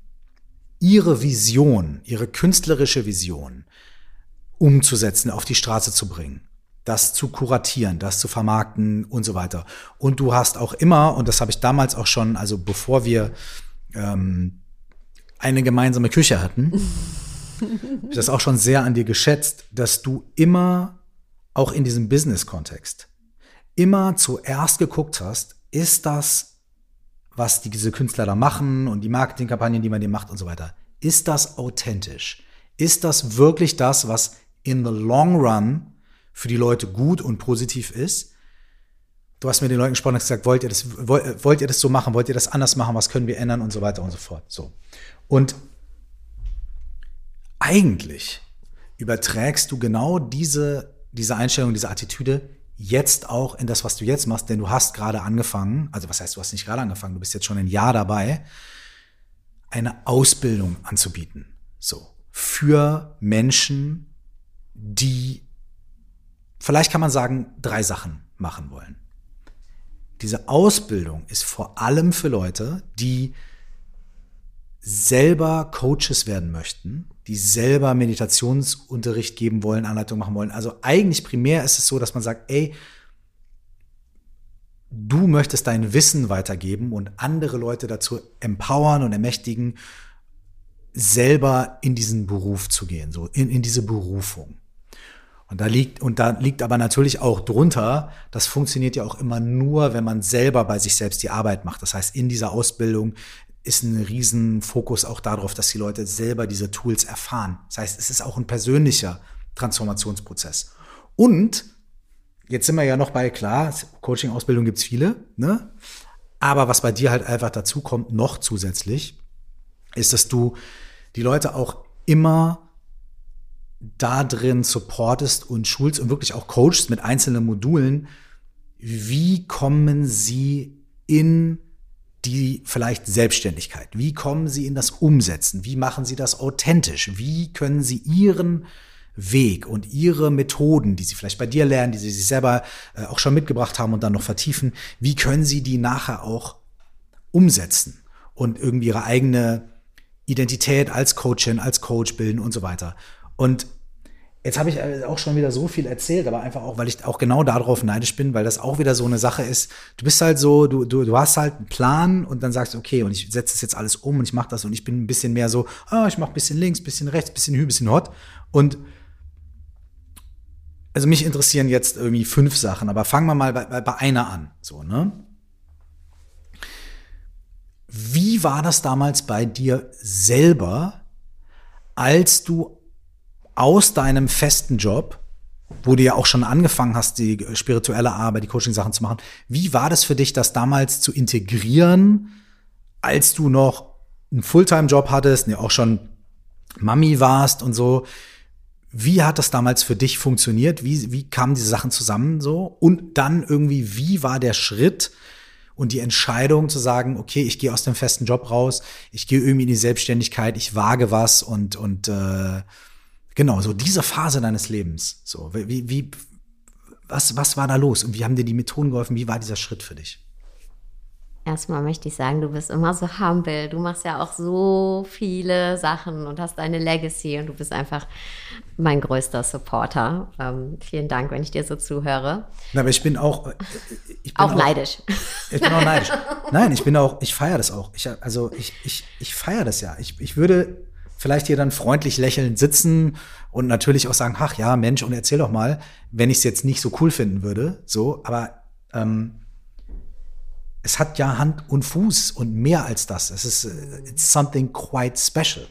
ihre Vision, ihre künstlerische Vision umzusetzen, auf die Straße zu bringen, das zu kuratieren, das zu vermarkten und so weiter. Und du hast auch immer, und das habe ich damals auch schon, also bevor wir ähm, eine gemeinsame Küche hatten, ich [LAUGHS] das auch schon sehr an dir geschätzt, dass du immer auch in diesem Business-Kontext immer zuerst geguckt hast, ist das, was diese Künstler da machen und die Marketingkampagnen, die man dem macht und so weiter, ist das authentisch? Ist das wirklich das, was in the long run für die Leute gut und positiv ist? Du hast mit den Leuten gesprochen und gesagt, wollt ihr das, wollt ihr das so machen? Wollt ihr das anders machen? Was können wir ändern? Und so weiter und so fort. So. Und eigentlich überträgst du genau diese, diese Einstellung, diese Attitüde jetzt auch in das, was du jetzt machst, denn du hast gerade angefangen, also was heißt, du hast nicht gerade angefangen, du bist jetzt schon ein Jahr dabei, eine Ausbildung anzubieten. So. Für Menschen, die vielleicht kann man sagen, drei Sachen machen wollen. Diese Ausbildung ist vor allem für Leute, die selber Coaches werden möchten, die selber Meditationsunterricht geben wollen, Anleitung machen wollen. Also eigentlich primär ist es so, dass man sagt, ey, du möchtest dein Wissen weitergeben und andere Leute dazu empowern und ermächtigen, selber in diesen Beruf zu gehen, so in, in diese Berufung. Und da liegt, und da liegt aber natürlich auch drunter, das funktioniert ja auch immer nur, wenn man selber bei sich selbst die Arbeit macht. Das heißt, in dieser Ausbildung ist ein Riesenfokus auch darauf, dass die Leute selber diese Tools erfahren. Das heißt, es ist auch ein persönlicher Transformationsprozess. Und jetzt sind wir ja noch bei, klar, Coaching-Ausbildung gibt's viele, ne? Aber was bei dir halt einfach dazu kommt, noch zusätzlich, ist, dass du die Leute auch immer da drin supportest und schulst und wirklich auch coachst mit einzelnen Modulen. Wie kommen sie in die vielleicht Selbstständigkeit? Wie kommen Sie in das Umsetzen? Wie machen Sie das authentisch? Wie können Sie Ihren Weg und ihre Methoden, die sie vielleicht bei dir lernen, die sie sich selber äh, auch schon mitgebracht haben und dann noch vertiefen, wie können sie die nachher auch umsetzen und irgendwie ihre eigene Identität als Coachin, als Coach bilden und so weiter. Und Jetzt habe ich äh, auch schon wieder so viel erzählt, aber einfach auch, weil ich auch genau darauf neidisch bin, weil das auch wieder so eine Sache ist. Du bist halt so, du, du, du hast halt einen Plan und dann sagst du, okay, und ich setze das jetzt alles um und ich mache das und ich bin ein bisschen mehr so, ah, ich mache bisschen links, bisschen rechts, bisschen hü, bisschen hot. Und also mich interessieren jetzt irgendwie fünf Sachen, aber fangen wir mal bei, bei, bei einer an. So, ne? Wie war das damals bei dir selber, als du aus deinem festen Job, wo du ja auch schon angefangen hast, die spirituelle Arbeit, die Coaching-Sachen zu machen, wie war das für dich, das damals zu integrieren, als du noch einen Fulltime-Job hattest, ja auch schon Mami warst und so? Wie hat das damals für dich funktioniert? Wie, wie kamen diese Sachen zusammen so? Und dann irgendwie, wie war der Schritt und die Entscheidung zu sagen, okay, ich gehe aus dem festen Job raus, ich gehe irgendwie in die Selbstständigkeit, ich wage was und, und äh, Genau, so diese Phase deines Lebens. So, wie, wie, was, was war da los und wie haben dir die Methoden geholfen? Wie war dieser Schritt für dich? Erstmal möchte ich sagen, du bist immer so humble. Du machst ja auch so viele Sachen und hast deine Legacy und du bist einfach mein größter Supporter. Ähm, vielen Dank, wenn ich dir so zuhöre. Na, aber ich bin auch. Äh, ich bin auch, auch neidisch. Ich bin auch neidisch. Nein, ich bin auch, ich feiere das auch. Ich, also ich, ich, ich feiere das ja. Ich, ich würde vielleicht hier dann freundlich lächelnd sitzen und natürlich auch sagen, ach ja, Mensch, und erzähl doch mal, wenn ich es jetzt nicht so cool finden würde, so, aber ähm, es hat ja Hand und Fuß und mehr als das. Es ist äh, it's something quite special.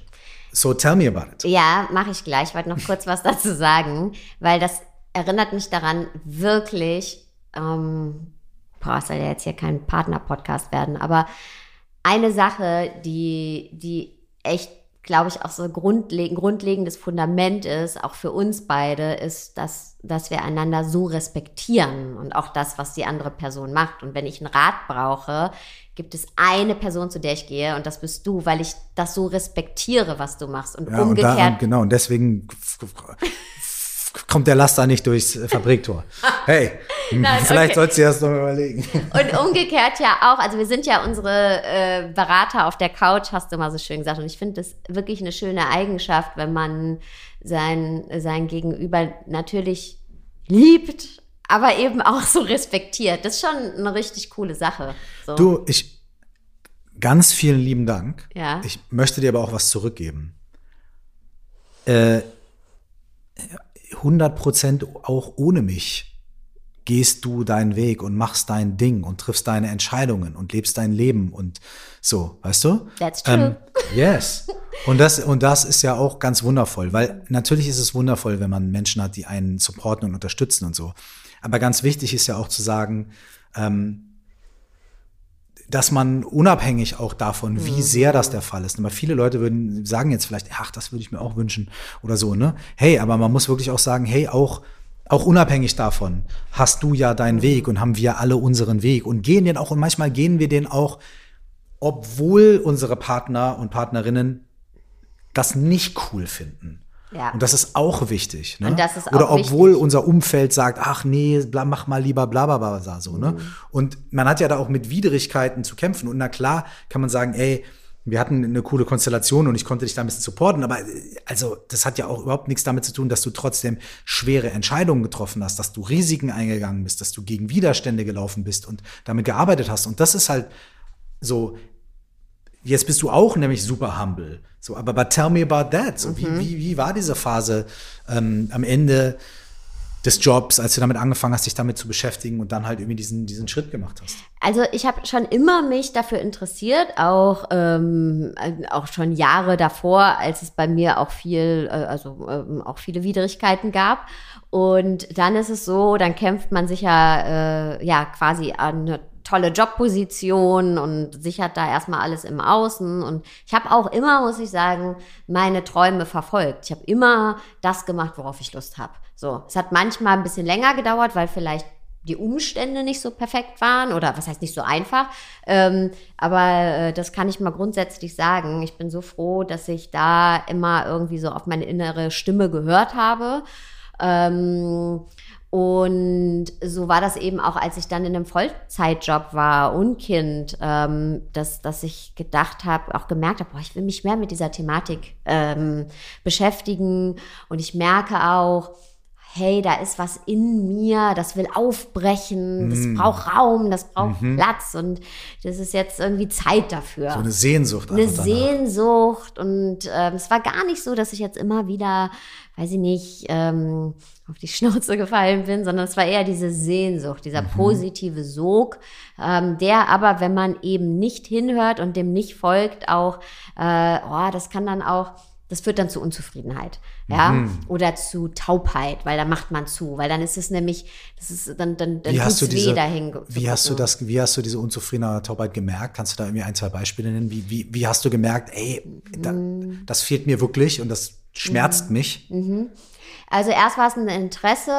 So tell me about it. Ja, mache ich gleich. Ich wollte noch kurz was dazu sagen, weil das erinnert mich daran, wirklich, ähm, boah, es soll ja jetzt hier kein Partner-Podcast werden, aber eine Sache, die, die echt glaube ich, auch so grundleg grundlegendes Fundament ist, auch für uns beide, ist, dass, dass wir einander so respektieren und auch das, was die andere Person macht. Und wenn ich einen Rat brauche, gibt es eine Person, zu der ich gehe und das bist du, weil ich das so respektiere, was du machst. Und ja, umgekehrt. Und da, genau, und deswegen kommt der Laster nicht durchs Fabriktor. [LAUGHS] Hey, Nein, [LAUGHS] vielleicht okay. sollst du das noch überlegen. [LAUGHS] Und umgekehrt ja auch, also wir sind ja unsere äh, Berater auf der Couch, hast du mal so schön gesagt. Und ich finde das wirklich eine schöne Eigenschaft, wenn man sein, sein Gegenüber natürlich liebt, aber eben auch so respektiert. Das ist schon eine richtig coole Sache. So. Du, ich, ganz vielen lieben Dank. Ja. Ich möchte dir aber auch was zurückgeben. Äh, 100 Prozent auch ohne mich gehst du deinen Weg und machst dein Ding und triffst deine Entscheidungen und lebst dein Leben und so, weißt du? That's true. Ähm, [LAUGHS] yes. Und das, und das ist ja auch ganz wundervoll, weil natürlich ist es wundervoll, wenn man Menschen hat, die einen supporten und unterstützen und so. Aber ganz wichtig ist ja auch zu sagen, ähm, dass man unabhängig auch davon, wie mhm. sehr das der Fall ist. Aber viele Leute würden sagen jetzt vielleicht, ach, das würde ich mir auch wünschen oder so, ne? Hey, aber man muss wirklich auch sagen, hey, auch auch unabhängig davon hast du ja deinen Weg und haben wir alle unseren Weg und gehen den auch und manchmal gehen wir den auch, obwohl unsere Partner und Partnerinnen das nicht cool finden. Ja. Und das ist auch wichtig. Ne? Und das ist auch Oder obwohl wichtig. unser Umfeld sagt, ach nee, mach mal lieber bla bla bla so. Ne? Mhm. Und man hat ja da auch mit Widrigkeiten zu kämpfen. Und na klar kann man sagen, ey, wir hatten eine coole Konstellation und ich konnte dich da ein bisschen supporten, aber also das hat ja auch überhaupt nichts damit zu tun, dass du trotzdem schwere Entscheidungen getroffen hast, dass du Risiken eingegangen bist, dass du gegen Widerstände gelaufen bist und damit gearbeitet hast. Und das ist halt so, jetzt bist du auch nämlich super humble. So, aber but tell me about that. So, mhm. wie, wie, wie war diese Phase ähm, am Ende des Jobs, als du damit angefangen hast, dich damit zu beschäftigen und dann halt irgendwie diesen, diesen Schritt gemacht hast? Also ich habe schon immer mich dafür interessiert, auch, ähm, auch schon Jahre davor, als es bei mir auch viel, äh, also ähm, auch viele Widrigkeiten gab. Und dann ist es so, dann kämpft man sich ja, äh, ja quasi an tolle Jobposition und sichert da erstmal alles im Außen. Und ich habe auch immer, muss ich sagen, meine Träume verfolgt. Ich habe immer das gemacht, worauf ich Lust habe. So, es hat manchmal ein bisschen länger gedauert, weil vielleicht die Umstände nicht so perfekt waren oder was heißt nicht so einfach. Ähm, aber äh, das kann ich mal grundsätzlich sagen. Ich bin so froh, dass ich da immer irgendwie so auf meine innere Stimme gehört habe. Ähm, und so war das eben auch, als ich dann in einem Vollzeitjob war und Kind, ähm, dass, dass ich gedacht habe, auch gemerkt habe, ich will mich mehr mit dieser Thematik ähm, beschäftigen. Und ich merke auch, hey, da ist was in mir, das will aufbrechen, das mm. braucht Raum, das braucht mhm. Platz und das ist jetzt irgendwie Zeit dafür. So eine Sehnsucht. Eine Sehnsucht und ähm, es war gar nicht so, dass ich jetzt immer wieder, weiß ich nicht, ähm, auf die Schnauze [LAUGHS] gefallen bin, sondern es war eher diese Sehnsucht, dieser mhm. positive Sog, ähm, der aber, wenn man eben nicht hinhört und dem nicht folgt, auch, äh, oh, das kann dann auch das führt dann zu Unzufriedenheit, ja, mhm. oder zu Taubheit, weil da macht man zu, weil dann ist es nämlich, das ist dann dann dann wie hast du diese, dahin. Wie hast du das, wie hast du diese Unzufriedenheit, Taubheit gemerkt? Kannst du da irgendwie ein zwei Beispiele nennen? Wie wie wie hast du gemerkt, ey, da, mhm. das fehlt mir wirklich und das schmerzt mhm. mich? Mhm. Also erst war es ein Interesse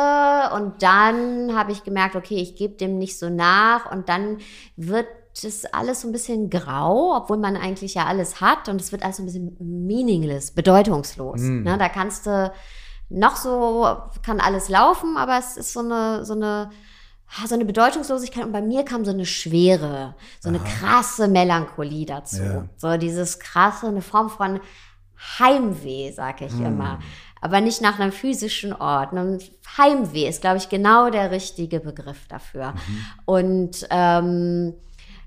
und dann habe ich gemerkt, okay, ich gebe dem nicht so nach und dann wird ist alles so ein bisschen grau, obwohl man eigentlich ja alles hat und es wird alles so ein bisschen meaningless, bedeutungslos. Mm. Ne, da kannst du noch so, kann alles laufen, aber es ist so eine, so eine, so eine Bedeutungslosigkeit und bei mir kam so eine Schwere, so eine Aha. krasse Melancholie dazu. Ja. So dieses krasse, eine Form von Heimweh, sag ich mm. immer. Aber nicht nach einem physischen Ort. Ein Heimweh ist, glaube ich, genau der richtige Begriff dafür. Mhm. Und ähm,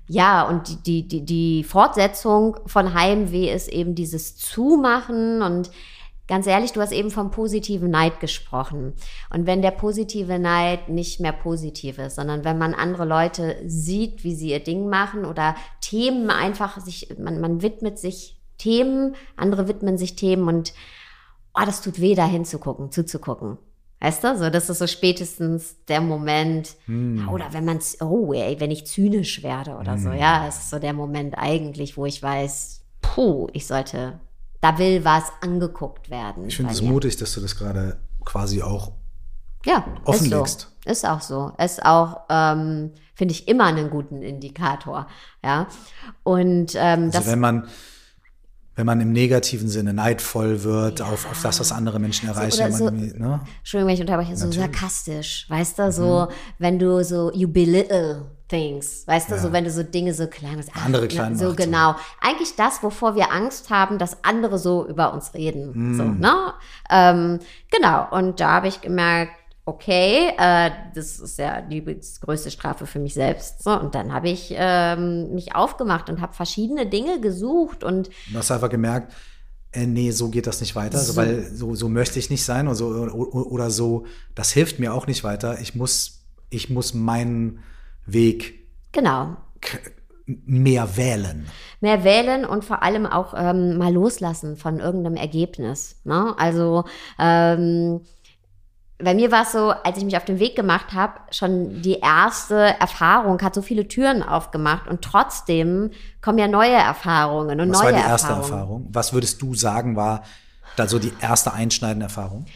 ja, und die, die, die Fortsetzung von Heimweh ist eben dieses Zumachen und ganz ehrlich, du hast eben vom positiven Neid gesprochen. Und wenn der positive Neid nicht mehr positiv ist, sondern wenn man andere Leute sieht, wie sie ihr Ding machen oder Themen einfach sich, man, man widmet sich Themen, andere widmen sich Themen und oh, das tut weh, da hinzugucken, zuzugucken. Weißt du, so, das ist so spätestens der Moment, hm. oder wenn man, oh, ey, wenn ich zynisch werde oder hm. so, ja, es ist so der Moment eigentlich, wo ich weiß, puh, ich sollte, da will was angeguckt werden. Ich finde es mutig, dass du das gerade quasi auch ja, offenlegst. Ist, so. ist auch so. Ist auch, ähm, finde ich, immer einen guten Indikator, ja. Und ähm, also das, wenn man wenn man im negativen Sinne neidvoll wird ja. auf, auf das, was andere Menschen erreichen. So, so, ne? Entschuldigung, wenn ich unterbreche, so sarkastisch, weißt du, so, mhm. wenn du so, you belittle things, weißt ja. du, so, wenn du so Dinge so klein ach, Andere klein So, macht, genau. So. Eigentlich das, wovor wir Angst haben, dass andere so über uns reden, mhm. so, ne? Ähm, genau, und da habe ich gemerkt, okay, äh, das ist ja die größte Strafe für mich selbst. So, und dann habe ich ähm, mich aufgemacht und habe verschiedene Dinge gesucht und du hast einfach gemerkt, äh, nee, so geht das nicht weiter, so. Also, weil so, so möchte ich nicht sein oder so, oder so, das hilft mir auch nicht weiter. Ich muss, ich muss meinen Weg genau mehr wählen. Mehr wählen und vor allem auch ähm, mal loslassen von irgendeinem Ergebnis. Ne? Also ähm, bei mir war es so, als ich mich auf den Weg gemacht habe, schon die erste Erfahrung hat so viele Türen aufgemacht und trotzdem kommen ja neue Erfahrungen und Was neue war die erste Erfahrungen. Erfahrung? Was würdest du sagen war da so die erste einschneidende Erfahrung?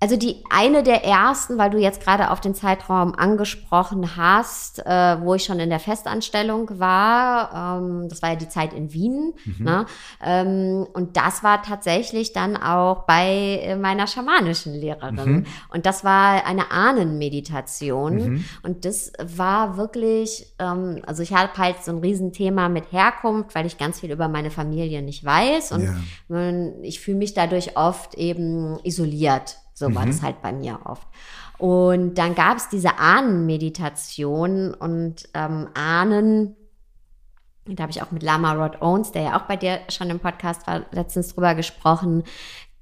Also die eine der ersten, weil du jetzt gerade auf den Zeitraum angesprochen hast, äh, wo ich schon in der Festanstellung war, ähm, das war ja die Zeit in Wien, mhm. ne? ähm, und das war tatsächlich dann auch bei äh, meiner schamanischen Lehrerin. Mhm. Und das war eine Ahnenmeditation mhm. und das war wirklich, ähm, also ich habe halt so ein Riesenthema mit Herkunft, weil ich ganz viel über meine Familie nicht weiß und ja. ich fühle mich dadurch oft eben isoliert. So war mhm. das halt bei mir oft. Und dann gab es diese Ahnenmeditation und ähm, Ahnen, da habe ich auch mit Lama Rod Owens, der ja auch bei dir schon im Podcast war, letztens drüber gesprochen,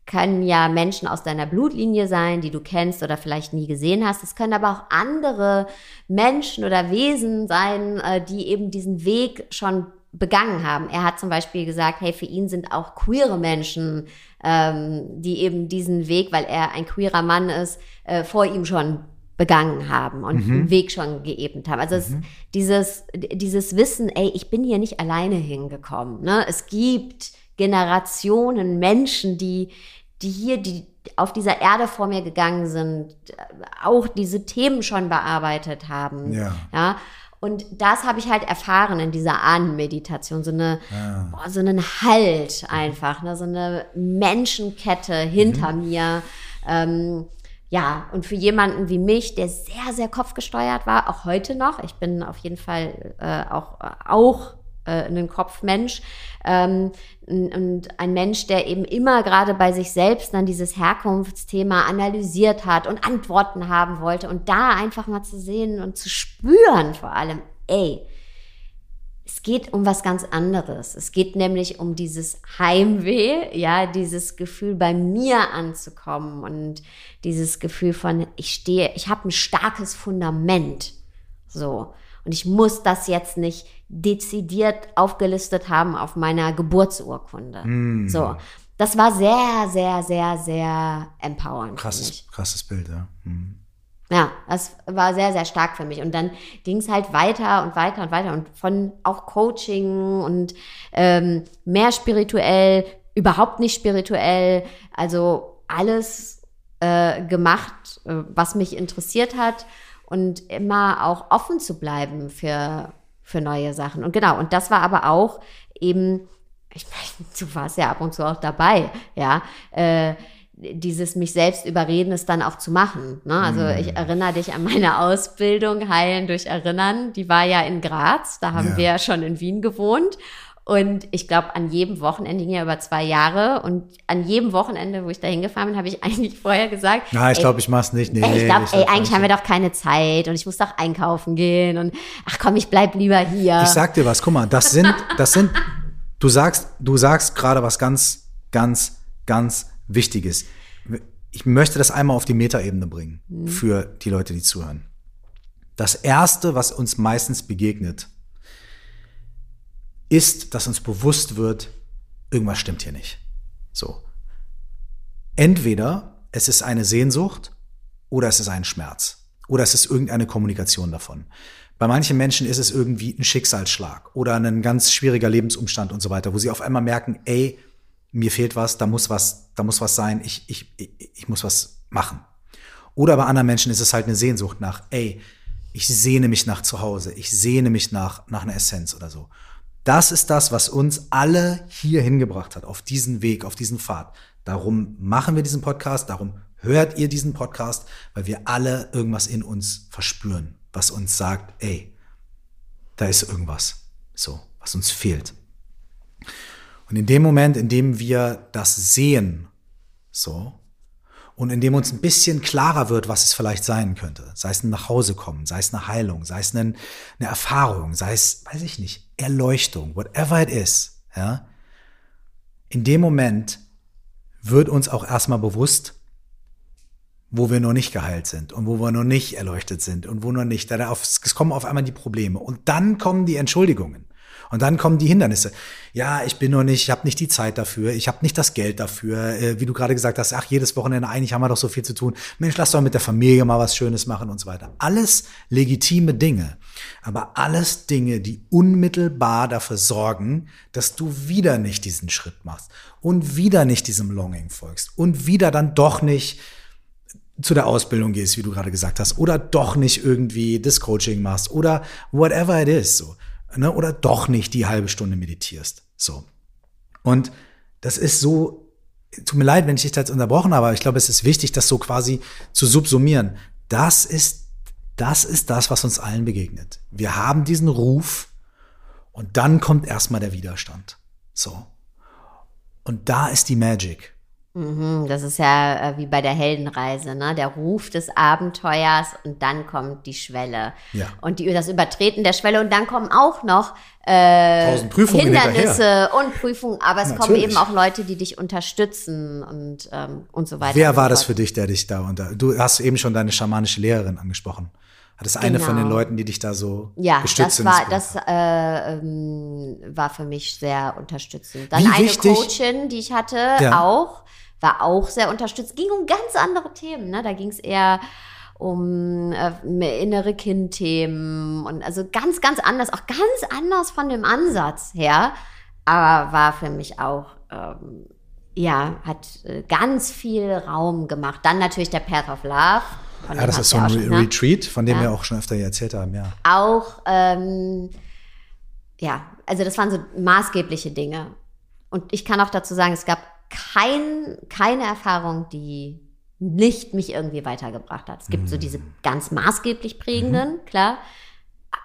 können ja Menschen aus deiner Blutlinie sein, die du kennst oder vielleicht nie gesehen hast. Es können aber auch andere Menschen oder Wesen sein, äh, die eben diesen Weg schon begangen haben. Er hat zum Beispiel gesagt, hey, für ihn sind auch queere Menschen ähm, die eben diesen Weg, weil er ein queerer Mann ist, äh, vor ihm schon begangen haben und mhm. einen Weg schon geebnet haben. Also mhm. es, dieses, dieses Wissen, ey, ich bin hier nicht alleine hingekommen. Ne? Es gibt Generationen Menschen, die die hier, die auf dieser Erde vor mir gegangen sind, auch diese Themen schon bearbeitet haben. Ja. ja? Und das habe ich halt erfahren in dieser Ahnenmeditation, so eine, Ja. boah, so einen Halt einfach, ne? so eine Menschenkette hinter Mhm. mir. Ähm, ja, und für jemanden wie mich, der sehr, sehr kopfgesteuert war, auch heute noch, ich bin auf jeden Fall äh, auch, auch äh, ein Kopfmensch ähm, und ein Mensch, der eben immer gerade bei sich selbst dann dieses Herkunftsthema analysiert hat und Antworten haben wollte und da einfach mal zu sehen und zu spüren vor allem, ey, es geht um was ganz anderes. Es geht nämlich um dieses Heimweh, ja, dieses Gefühl bei mir anzukommen und dieses Gefühl von ich stehe, ich habe ein starkes Fundament. So. Und ich muss das jetzt nicht dezidiert aufgelistet haben auf meiner Geburtsurkunde. Hm. So. Das war sehr, sehr, sehr, sehr empowernd. Krasses, krasses Bild, ja. Hm. Ja, das war sehr, sehr stark für mich. Und dann ging es halt weiter und weiter und weiter und von auch Coaching und ähm, mehr spirituell, überhaupt nicht spirituell, also alles äh, gemacht, äh, was mich interessiert hat und immer auch offen zu bleiben für, für neue Sachen. Und genau, und das war aber auch eben, ich meine, [LAUGHS] du warst ja ab und zu auch dabei, ja, äh, dieses mich selbst überreden, es dann auch zu machen. Ne? Also Mhm. ich erinnere dich an meine Ausbildung Heilen durch Erinnern. Die war ja in Graz, da haben Ja. wir ja schon in Wien gewohnt. Und ich glaube, an jedem Wochenende, ging ja über zwei Jahre, und an jedem Wochenende, wo ich da hingefahren bin, habe ich [LAUGHS] eigentlich vorher gesagt, Na, ich glaube, ich mach's nicht. Nee, Ey, ich glaube, ey, eigentlich haben wir doch keine Zeit und ich muss doch einkaufen gehen und ach komm, ich bleib lieber hier. Ich sag dir was, guck mal, das sind, das sind, du sagst, du sagst gerade was ganz, ganz, ganz Wichtiges. Ich möchte das einmal auf die Metaebene bringen für die Leute, die zuhören. Das erste, was uns meistens begegnet, ist, dass uns bewusst wird, irgendwas stimmt hier nicht. So. Entweder es ist eine Sehnsucht oder es ist ein Schmerz oder es ist irgendeine Kommunikation davon. Bei manchen Menschen ist es irgendwie ein Schicksalsschlag oder ein ganz schwieriger Lebensumstand und so weiter, wo sie auf einmal merken, ey, mir fehlt was, da muss was, da muss was sein, ich, ich, ich, ich muss was machen. Oder bei anderen Menschen ist es halt eine Sehnsucht nach, ey, ich sehne mich nach zu Hause, ich sehne mich nach, nach einer Essenz oder so. Das ist das, was uns alle hier hingebracht hat, auf diesen Weg, auf diesen Pfad. Darum machen wir diesen Podcast, darum hört ihr diesen Podcast, weil wir alle irgendwas in uns verspüren, was uns sagt, ey, da ist irgendwas, so, was uns fehlt. Und in dem Moment, in dem wir das sehen, so, und in dem uns ein bisschen klarer wird, was es vielleicht sein könnte, sei es ein Nachhausekommen, sei es eine Heilung, sei es eine, eine Erfahrung, sei es, weiß ich nicht, Erleuchtung, whatever it is, ja, in dem Moment wird uns auch erstmal bewusst, wo wir noch nicht geheilt sind und wo wir noch nicht erleuchtet sind und wo noch nicht, da auf, es kommen auf einmal die Probleme und dann kommen die Entschuldigungen. Und dann kommen die Hindernisse. Ja, ich bin noch nicht, ich habe nicht die Zeit dafür, ich habe nicht das Geld dafür. Äh, wie du gerade gesagt hast, ach, jedes Wochenende, eigentlich haben wir doch so viel zu tun. Mensch, lass doch mit der Familie mal was Schönes machen und so weiter. Alles legitime Dinge, aber alles Dinge, die unmittelbar dafür sorgen, dass du wieder nicht diesen Schritt machst und wieder nicht diesem Longing folgst und wieder dann doch nicht zu der Ausbildung gehst, wie du gerade gesagt hast, oder doch nicht irgendwie das Coaching machst oder whatever it is, so, ne? oder doch nicht die halbe Stunde meditierst, so. Und das ist so, tut mir leid, wenn ich dich da jetzt unterbrochen habe, aber ich glaube, es ist wichtig, das so quasi zu subsumieren. Das ist, das ist das, was uns allen begegnet. Wir haben diesen Ruf und dann kommt erstmal der Widerstand, so. Und da ist die Magic. Mhm, das ist ja äh, wie bei der Heldenreise, ne? Der Ruf des Abenteuers und dann kommt die Schwelle. Ja. Und die, das Übertreten der Schwelle und dann kommen auch noch äh, Hindernisse und Prüfungen, aber es kommen Natürlich. eben auch Leute, die dich unterstützen und, ähm, und so weiter. Wer war das für dich, der dich da unter? Du hast eben schon deine schamanische Lehrerin angesprochen. Hat das eine von den Genau. Leuten, die dich da so Ja, gestützt das war, das äh, ähm, war für mich sehr unterstützend. Dann Wie eine wichtig- Coachin, die ich hatte, Ja. auch, war auch sehr unterstützt. Ging um ganz andere Themen. Ne? Da ging es eher um äh, innere Kindthemen und also ganz, ganz anders, auch ganz anders von dem Ansatz her. Aber war für mich auch ähm, ja, hat äh, ganz viel Raum gemacht. Dann natürlich der Path of Love. Ja, das ist so ein schon, ne? Retreat, von dem ja. wir auch schon öfter erzählt haben, ja. Auch, ähm, ja, also das waren so maßgebliche Dinge. Und ich kann auch dazu sagen, es gab kein, keine Erfahrung, die nicht mich irgendwie weitergebracht hat. Es gibt mhm. so diese ganz maßgeblich prägenden, mhm. klar.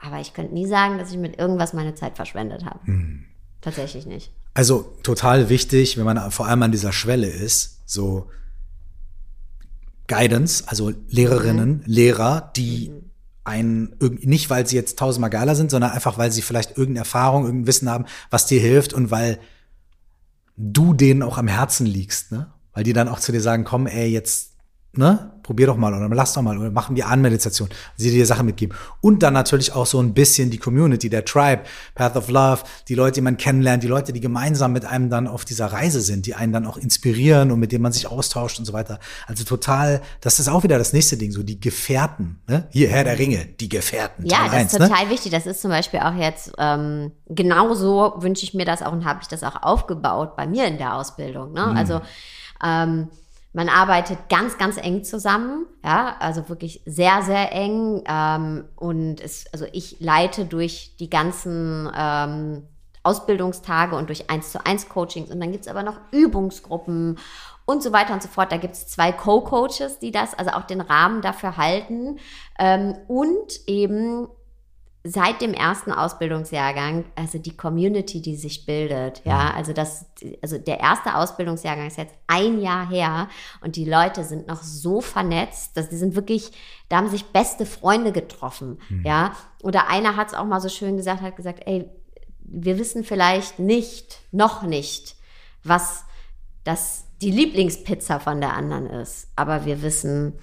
Aber ich könnte nie sagen, dass ich mit irgendwas meine Zeit verschwendet habe. Mhm. Tatsächlich nicht. Also total wichtig, wenn man vor allem an dieser Schwelle ist, so Guidance, also Lehrerinnen, mhm. Lehrer, die mhm. einen, nicht weil sie jetzt tausendmal geiler sind, sondern einfach weil sie vielleicht irgendeine Erfahrung, irgendein Wissen haben, was dir hilft und weil du denen auch am Herzen liegst, ne? Weil die dann auch zu dir sagen, komm, ey, jetzt, ne? probier doch mal oder lass doch mal oder machen wir Anmeditation, sie dir Sachen mitgeben. Und dann natürlich auch so ein bisschen die Community, der Tribe, Path of Love, die Leute, die man kennenlernt, die Leute, die gemeinsam mit einem dann auf dieser Reise sind, die einen dann auch inspirieren und mit denen man sich austauscht und so weiter. Also total, das ist auch wieder das nächste Ding, so die Gefährten, ne? Hier, Herr der Ringe, die Gefährten. Ja, das 1, ist ne? total ne? wichtig. Das ist zum Beispiel auch jetzt, ähm, genauso wünsche ich mir das auch und habe ich das auch aufgebaut bei mir in der Ausbildung. Ne? Mhm. Also ähm, man arbeitet ganz, ganz eng zusammen, ja, also wirklich sehr, sehr eng. Ähm, und es, also ich leite durch die ganzen ähm, Ausbildungstage und durch eins zu eins Coachings. Und dann gibt's aber noch Übungsgruppen und so weiter und so fort. Da gibt's zwei Co-Coaches, die das, also auch den Rahmen dafür halten. Ähm, und eben seit dem ersten Ausbildungsjahrgang, also die Community, die sich bildet, ja, mhm. also das, also der erste Ausbildungsjahrgang ist jetzt ein Jahr her und die Leute sind noch so vernetzt, dass die sind wirklich, da haben sich beste Freunde getroffen, mhm. ja. Oder einer hat es auch mal so schön gesagt, hat gesagt, ey, wir wissen vielleicht nicht, noch nicht, was das die Lieblingspizza von der anderen ist, aber wir wissen,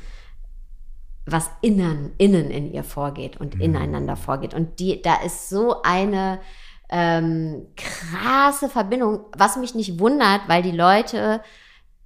was innen, innen in ihr vorgeht und mhm. ineinander vorgeht. Und die, da ist so eine ähm, krasse Verbindung, was mich nicht wundert, weil die Leute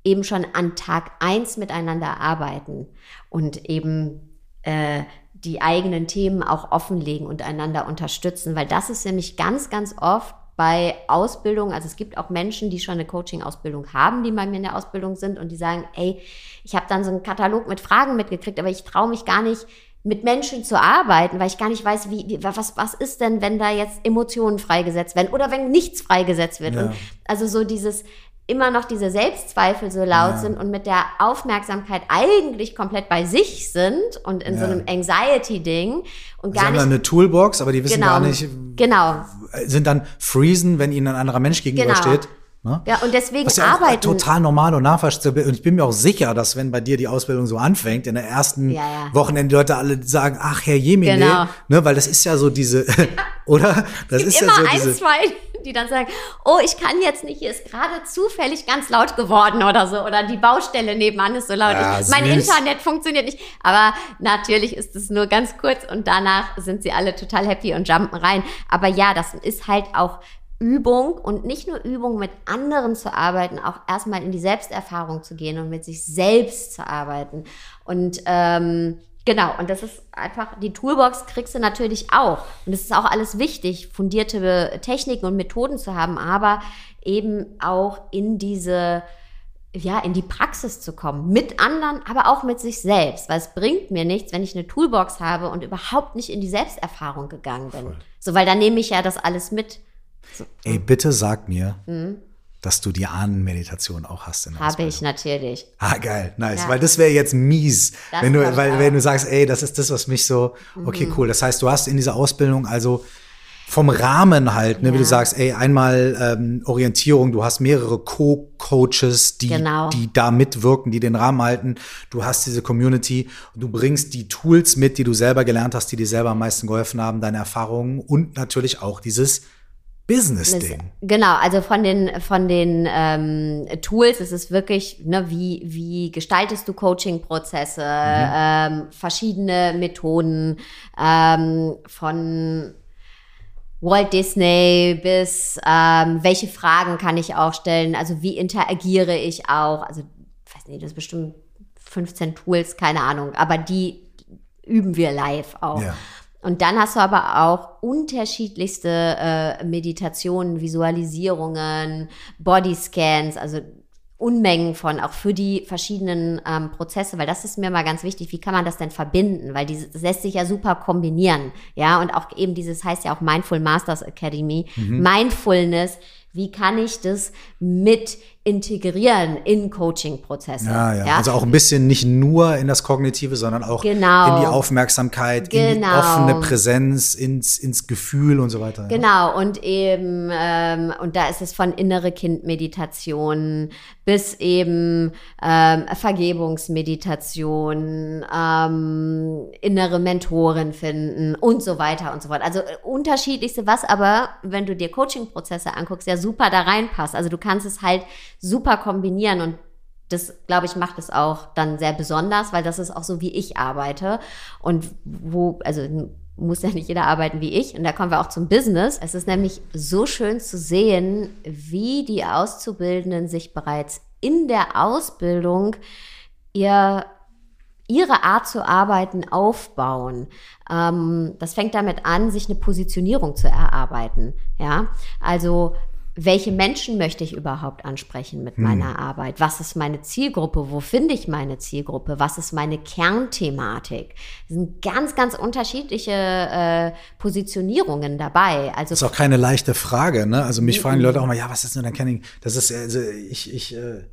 eben schon an Tag eins miteinander arbeiten und eben äh, die eigenen Themen auch offenlegen und einander unterstützen, weil das ist nämlich ganz, ganz oft bei Ausbildung, also es gibt auch Menschen, die schon eine Coaching-Ausbildung haben, die bei mir in der Ausbildung sind und die sagen, ey, ich habe dann so einen Katalog mit Fragen mitgekriegt, aber ich traue mich gar nicht, mit Menschen zu arbeiten, weil ich gar nicht weiß, wie, wie, was, was ist denn, wenn da jetzt Emotionen freigesetzt werden oder wenn nichts freigesetzt wird. Ja. Und also so dieses, immer noch diese Selbstzweifel so laut ja. sind und mit der Aufmerksamkeit eigentlich komplett bei sich sind und in ja. so einem Anxiety-Ding und gar Sie haben nicht. eine Toolbox, aber die wissen genau, gar nicht. Genau. Sind dann freezen, wenn ihnen ein anderer Mensch gegenübersteht. Genau. Ne? Ja, und deswegen Was ja arbeiten. total normal und nachvollziehbar. Und ich bin mir auch sicher, dass wenn bei dir die Ausbildung so anfängt, in der ersten ja, ja. Wochenende die Leute alle sagen, ach Herr Jemine, genau. ne, weil das ist ja so diese, [LAUGHS] oder? Das ist immer ja so ein, diese, zwei, die dann sagen, oh, ich kann jetzt nicht, hier ist gerade zufällig ganz laut geworden oder so, oder die Baustelle nebenan ist so laut. Ja, ich, mein Internet funktioniert nicht. Aber natürlich ist es nur ganz kurz und danach sind sie alle total happy und jumpen rein. Aber ja, das ist halt auch Übung und nicht nur Übung mit anderen zu arbeiten, auch erstmal in die Selbsterfahrung zu gehen und mit sich selbst zu arbeiten. Und ähm, genau, und das ist einfach, die Toolbox kriegst du natürlich auch. Und es ist auch alles wichtig, fundierte Techniken und Methoden zu haben, aber eben auch in diese ja, in die Praxis zu kommen. Mit anderen, aber auch mit sich selbst. Weil es bringt mir nichts, wenn ich eine Toolbox habe und überhaupt nicht in die Selbsterfahrung gegangen bin. Voll. So, weil dann nehme ich ja das alles mit. So. Ey, bitte sag mir, mhm. dass du die Ahnenmeditation auch hast. Habe ich natürlich. Ah, geil, nice. Ja. Weil das wäre jetzt mies, das wenn du, weil, wenn du sagst, ey, das ist das, was mich so, okay, mhm. cool. Das heißt, du hast in dieser Ausbildung also vom Rahmen halt, ne, ja. wie du sagst, ey, einmal ähm, Orientierung, du hast mehrere Co-Coaches, die, genau. die da mitwirken, die den Rahmen halten. Du hast diese Community, du bringst die Tools mit, die du selber gelernt hast, die dir selber am meisten geholfen haben, deine Erfahrungen und natürlich auch dieses Business-Ding. Genau, also von den, von den ähm, Tools ist es wirklich, ne, wie, wie gestaltest du Coaching-Prozesse, mhm. ähm, verschiedene Methoden ähm, von Walt Disney bis ähm, welche Fragen kann ich auch stellen, also wie interagiere ich auch, also weiß nicht, das ist bestimmt 15 Tools, keine Ahnung, aber die üben wir live auch. Ja. Und dann hast du aber auch unterschiedlichste äh, Meditationen, Visualisierungen, Bodyscans, also Unmengen von, auch für die verschiedenen ähm, Prozesse, weil das ist mir mal ganz wichtig, wie kann man das denn verbinden? Weil dieses, das lässt sich ja super kombinieren, ja, und auch eben dieses heißt ja auch Mindful Masters Academy, mhm. Mindfulness, wie kann ich das mit integrieren in Coaching-Prozesse. Ja, ja, ja, Also auch ein bisschen nicht nur in das Kognitive, sondern auch genau. in die Aufmerksamkeit, genau. in die genau. offene Präsenz, ins, ins Gefühl und so weiter. Genau, ja. und eben, ähm, und da ist es von innere Kindmeditation bis eben ähm, Vergebungsmeditation, ähm, innere Mentoren finden und so weiter und so fort. Also äh, unterschiedlichste, was aber, wenn du dir Coaching-Prozesse anguckst, ja super da reinpasst. Also du kannst es halt super kombinieren und das, glaube ich, macht es auch dann sehr besonders, weil das ist auch so, wie ich arbeite. Und wo, also muss ja nicht jeder arbeiten wie ich. Und da kommen wir auch zum Business. Es ist nämlich so schön zu sehen, wie die Auszubildenden sich bereits in der Ausbildung ihr ihre Art zu arbeiten aufbauen. Ähm, das fängt damit an, sich eine Positionierung zu erarbeiten. Ja, also welche Menschen möchte ich überhaupt ansprechen mit hm. meiner Arbeit? Was ist meine Zielgruppe? Wo finde ich meine Zielgruppe? Was ist meine Kernthematik? Es sind ganz, ganz unterschiedliche äh, Positionierungen dabei. Also das ist auch keine leichte Frage, ne? Also mich fragen die Leute auch mal, ja, was ist denn dein Kenning? Das ist, also ich, ich, äh,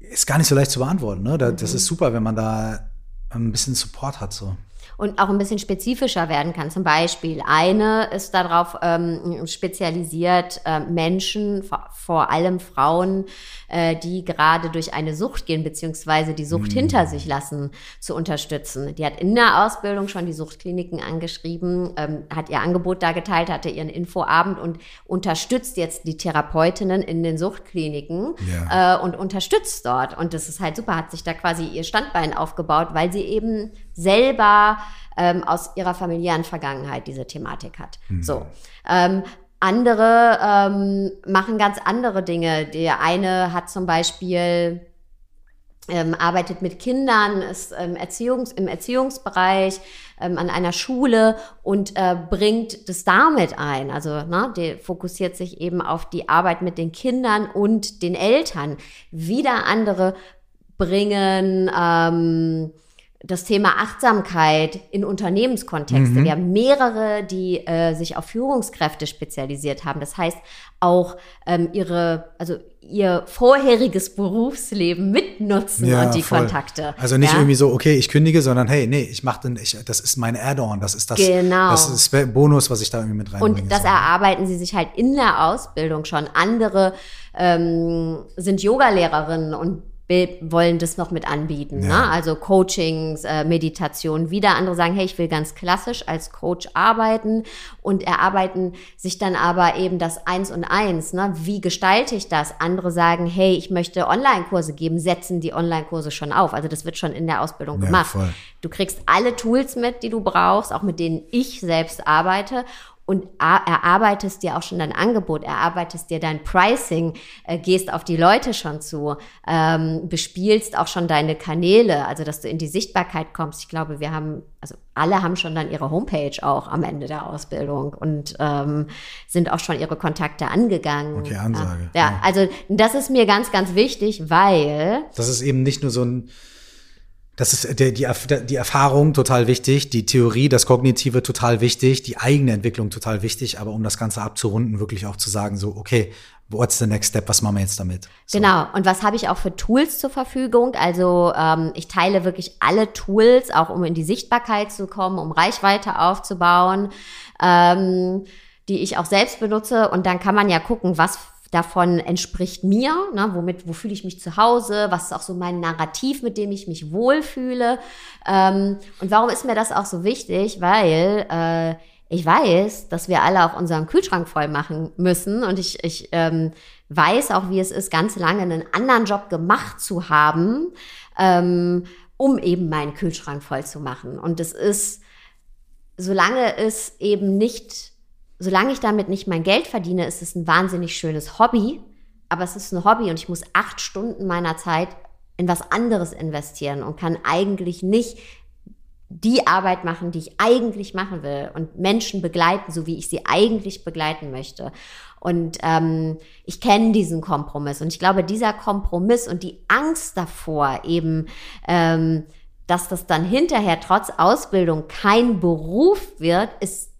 ist gar nicht so leicht zu beantworten, ne? Das mhm. ist super, wenn man da ein bisschen Support hat, so und auch ein bisschen spezifischer werden kann. Zum Beispiel eine ist darauf ähm, spezialisiert, äh, Menschen, vor, vor, allem Frauen, äh, die gerade durch eine Sucht gehen, beziehungsweise die Sucht mhm. hinter sich lassen, zu unterstützen. Die hat in der Ausbildung schon die Suchtkliniken angeschrieben, ähm, hat ihr Angebot da geteilt, hatte ihren Infoabend und unterstützt jetzt die Therapeutinnen in den Suchtkliniken ja. äh, und unterstützt dort. Und das ist halt super, hat sich da quasi ihr Standbein aufgebaut, weil sie eben selber ähm, aus ihrer familiären Vergangenheit diese Thematik hat. Mhm. So. Ähm, andere ähm, machen ganz andere Dinge. Der eine hat zum Beispiel ähm, arbeitet mit Kindern, ist ähm, Erziehungs-, im Erziehungsbereich ähm, an einer Schule und äh, bringt das damit ein. Also ne, der fokussiert sich eben auf die Arbeit mit den Kindern und den Eltern. Wieder andere bringen ähm, das Thema Achtsamkeit in Unternehmenskontexte. Mhm. Wir haben mehrere, die äh, sich auf Führungskräfte spezialisiert haben. Das heißt, auch ähm, ihre, also ihr vorheriges Berufsleben mitnutzen ja, und die voll. Kontakte. Also nicht ja? irgendwie so, okay, ich kündige, sondern hey, nee, ich mache ich, das ist mein Add-on, das ist das, genau. das ist Bonus, was ich da irgendwie mit reinbringe. Und das so. erarbeiten sie sich halt in der Ausbildung schon. Andere ähm, sind Yogalehrerinnen und wollen das noch mit anbieten. Ja. Ne? Also Coachings, äh, Meditation. Wieder andere sagen, hey, ich will ganz klassisch als Coach arbeiten und erarbeiten sich dann aber eben das Eins und Eins. Ne? Wie gestalte ich das? Andere sagen, hey, ich möchte Online-Kurse geben, setzen die Online-Kurse schon auf. Also das wird schon in der Ausbildung ja, gemacht. Voll. Du kriegst alle Tools mit, die du brauchst, auch mit denen ich selbst arbeite und erarbeitest dir auch schon dein Angebot, erarbeitest dir dein Pricing, äh, gehst auf die Leute schon zu, ähm, bespielst auch schon deine Kanäle, also dass du in die Sichtbarkeit kommst. Ich glaube, wir haben, also alle haben schon dann ihre Homepage auch am Ende der Ausbildung und ähm, sind auch schon ihre Kontakte angegangen. Okay, Ansage. Ja, ja, also das ist mir ganz, ganz wichtig, weil. Das ist eben nicht nur so ein das ist der, die, die Erfahrung total wichtig, die Theorie, das Kognitive total wichtig, die eigene Entwicklung total wichtig, aber um das Ganze abzurunden, wirklich auch zu sagen, so, okay, what's the next step, was machen wir jetzt damit? So. Genau, und was habe ich auch für Tools zur Verfügung? Also ähm, ich teile wirklich alle Tools, auch um in die Sichtbarkeit zu kommen, um Reichweite aufzubauen, ähm, die ich auch selbst benutze. Und dann kann man ja gucken, was davon entspricht mir, ne, womit, wo fühle ich mich zu Hause, was ist auch so mein Narrativ, mit dem ich mich wohlfühle. Ähm, und warum ist mir das auch so wichtig? Weil äh, ich weiß, dass wir alle auch unseren Kühlschrank voll machen müssen und ich, ich ähm, weiß auch, wie es ist, ganz lange einen anderen Job gemacht zu haben, ähm, um eben meinen Kühlschrank voll zu machen. Und es ist, solange es eben nicht solange ich damit nicht mein Geld verdiene, ist es ein wahnsinnig schönes Hobby. Aber es ist ein Hobby und ich muss acht Stunden meiner Zeit in was anderes investieren und kann eigentlich nicht die Arbeit machen, die ich eigentlich machen will und Menschen begleiten, so wie ich sie eigentlich begleiten möchte. Und ähm, ich kenne diesen Kompromiss und ich glaube, dieser Kompromiss und die Angst davor eben, ähm, dass das dann hinterher trotz Ausbildung kein Beruf wird, ist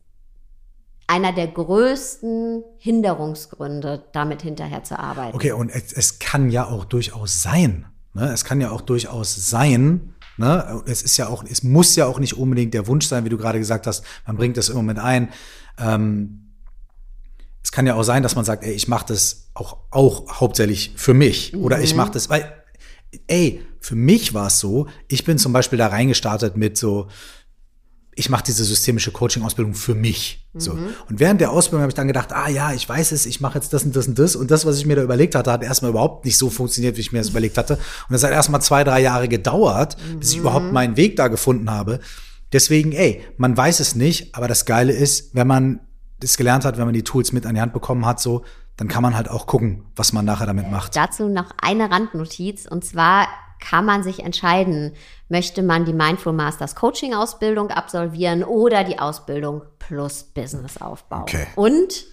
einer der größten Hinderungsgründe, damit hinterher zu arbeiten. Okay, und es, es kann ja auch durchaus sein. Ne? Es kann ja auch durchaus sein, Ne? Es ist ja auch, es muss ja auch nicht unbedingt der Wunsch sein, wie du gerade gesagt hast, man bringt das immer mit ein. Ähm, es kann ja auch sein, dass man sagt, ey, ich mache das auch, auch hauptsächlich für mich. Mhm. Oder ich mache das, weil, ey, für mich war es so, ich bin zum Beispiel da reingestartet mit so, ich mache diese systemische Coaching-Ausbildung für mich. Mhm. So. Und während der Ausbildung habe ich dann gedacht, ah ja, ich weiß es, ich mache jetzt das und das und das. Und das, was ich mir da überlegt hatte, hat erstmal überhaupt nicht so funktioniert, wie ich mir das überlegt hatte. Und das hat erstmal zwei, drei Jahre gedauert, mhm. bis ich überhaupt mhm. meinen Weg da gefunden habe. Deswegen, ey, man weiß es nicht, aber das Geile ist, wenn man das gelernt hat, wenn man die Tools mit an die Hand bekommen hat, so, dann kann man halt auch gucken, was man nachher damit macht. Dazu noch eine Randnotiz und zwar kann man sich entscheiden, möchte man die Mindful Masters Coaching Ausbildung absolvieren oder die Ausbildung plus Business Aufbau. Okay. Und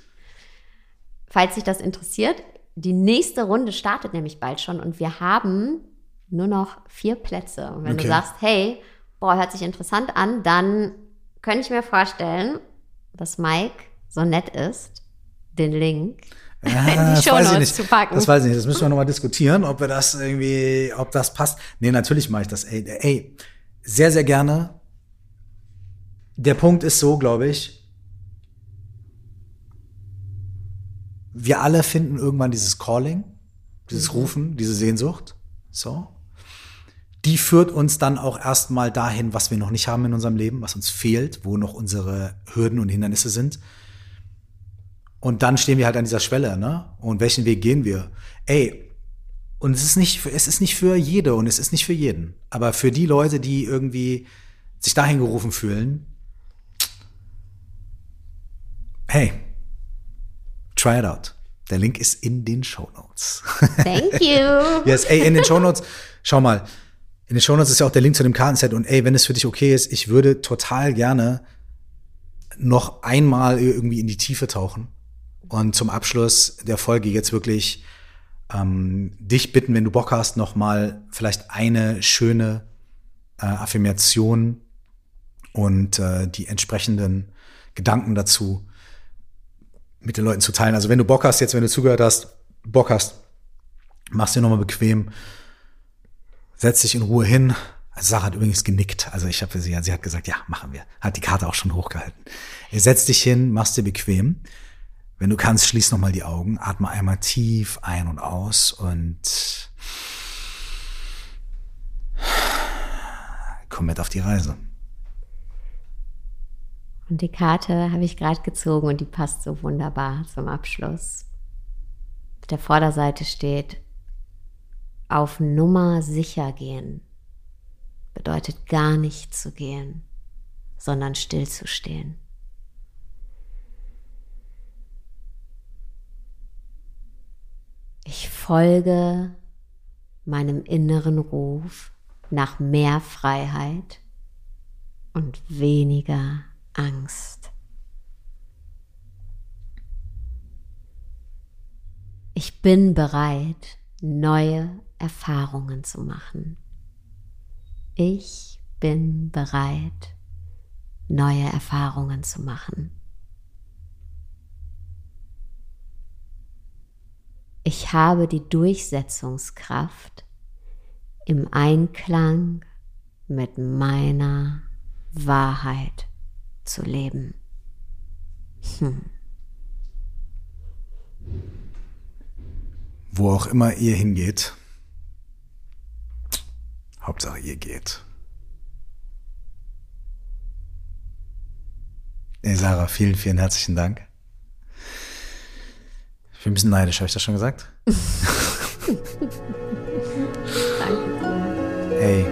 falls sich das interessiert, die nächste Runde startet nämlich bald schon und wir haben nur noch vier Plätze. Und wenn okay. du sagst, hey, boah, hört sich interessant an, dann könnte ich mir vorstellen, dass Mike so nett ist, den Link ja, [LAUGHS] die Shownotes zu packen. Das weiß ich nicht. Das müssen wir nochmal diskutieren, ob wir das irgendwie, ob das passt. Nee, natürlich mache ich das. Ey, ey, sehr, sehr gerne. Der Punkt ist so, glaube ich. Wir alle finden irgendwann dieses Calling, dieses mhm. Rufen, diese Sehnsucht. So. Die führt uns dann auch erstmal dahin, was wir noch nicht haben in unserem Leben, was uns fehlt, wo noch unsere Hürden und Hindernisse sind. Und dann stehen wir halt an dieser Schwelle, ne? Und welchen Weg gehen wir? Ey, und es ist nicht, es ist nicht für jede und es ist nicht für jeden. Aber für die Leute, die irgendwie sich dahin gerufen fühlen, hey, try it out. Der Link ist in den Show Notes. Thank you. [LAUGHS] yes, ey, in den Show Notes, schau mal, in den Show Notes ist ja auch der Link zu dem Kartenset und ey, wenn es für dich okay ist, ich würde total gerne noch einmal irgendwie in die Tiefe tauchen und zum Abschluss der Folge jetzt wirklich ähm, dich bitten, wenn du Bock hast, noch mal vielleicht eine schöne äh, Affirmation und äh, die entsprechenden Gedanken dazu mit den Leuten zu teilen. Also wenn du Bock hast, jetzt wenn du zugehört hast, Bock hast, mach's dir nochmal bequem, setz dich in Ruhe hin. Also Sarah hat übrigens genickt. Also ich habe sie, sie hat gesagt, ja, machen wir. Hat die Karte auch schon hochgehalten. Setz dich hin, mach's dir bequem. Wenn du kannst, schließ nochmal die Augen, atme einmal tief ein und aus und komm mit auf die Reise. Und die Karte habe ich gerade gezogen und die passt so wunderbar zum Abschluss. Auf der Vorderseite steht, auf Nummer sicher gehen bedeutet gar nicht zu gehen, sondern stillzustehen. Ich folge meinem inneren Ruf nach mehr Freiheit und weniger Angst. Ich bin bereit, neue Erfahrungen zu machen. Ich bin bereit, neue Erfahrungen zu machen. Ich habe die Durchsetzungskraft im Einklang mit meiner Wahrheit zu leben. Hm. Wo auch immer ihr hingeht, Hauptsache ihr geht. Hey Sarah, vielen, vielen herzlichen Dank bin ein bisschen neidisch, habe ich das schon gesagt? [LAUGHS] [LAUGHS] Danke. Ey,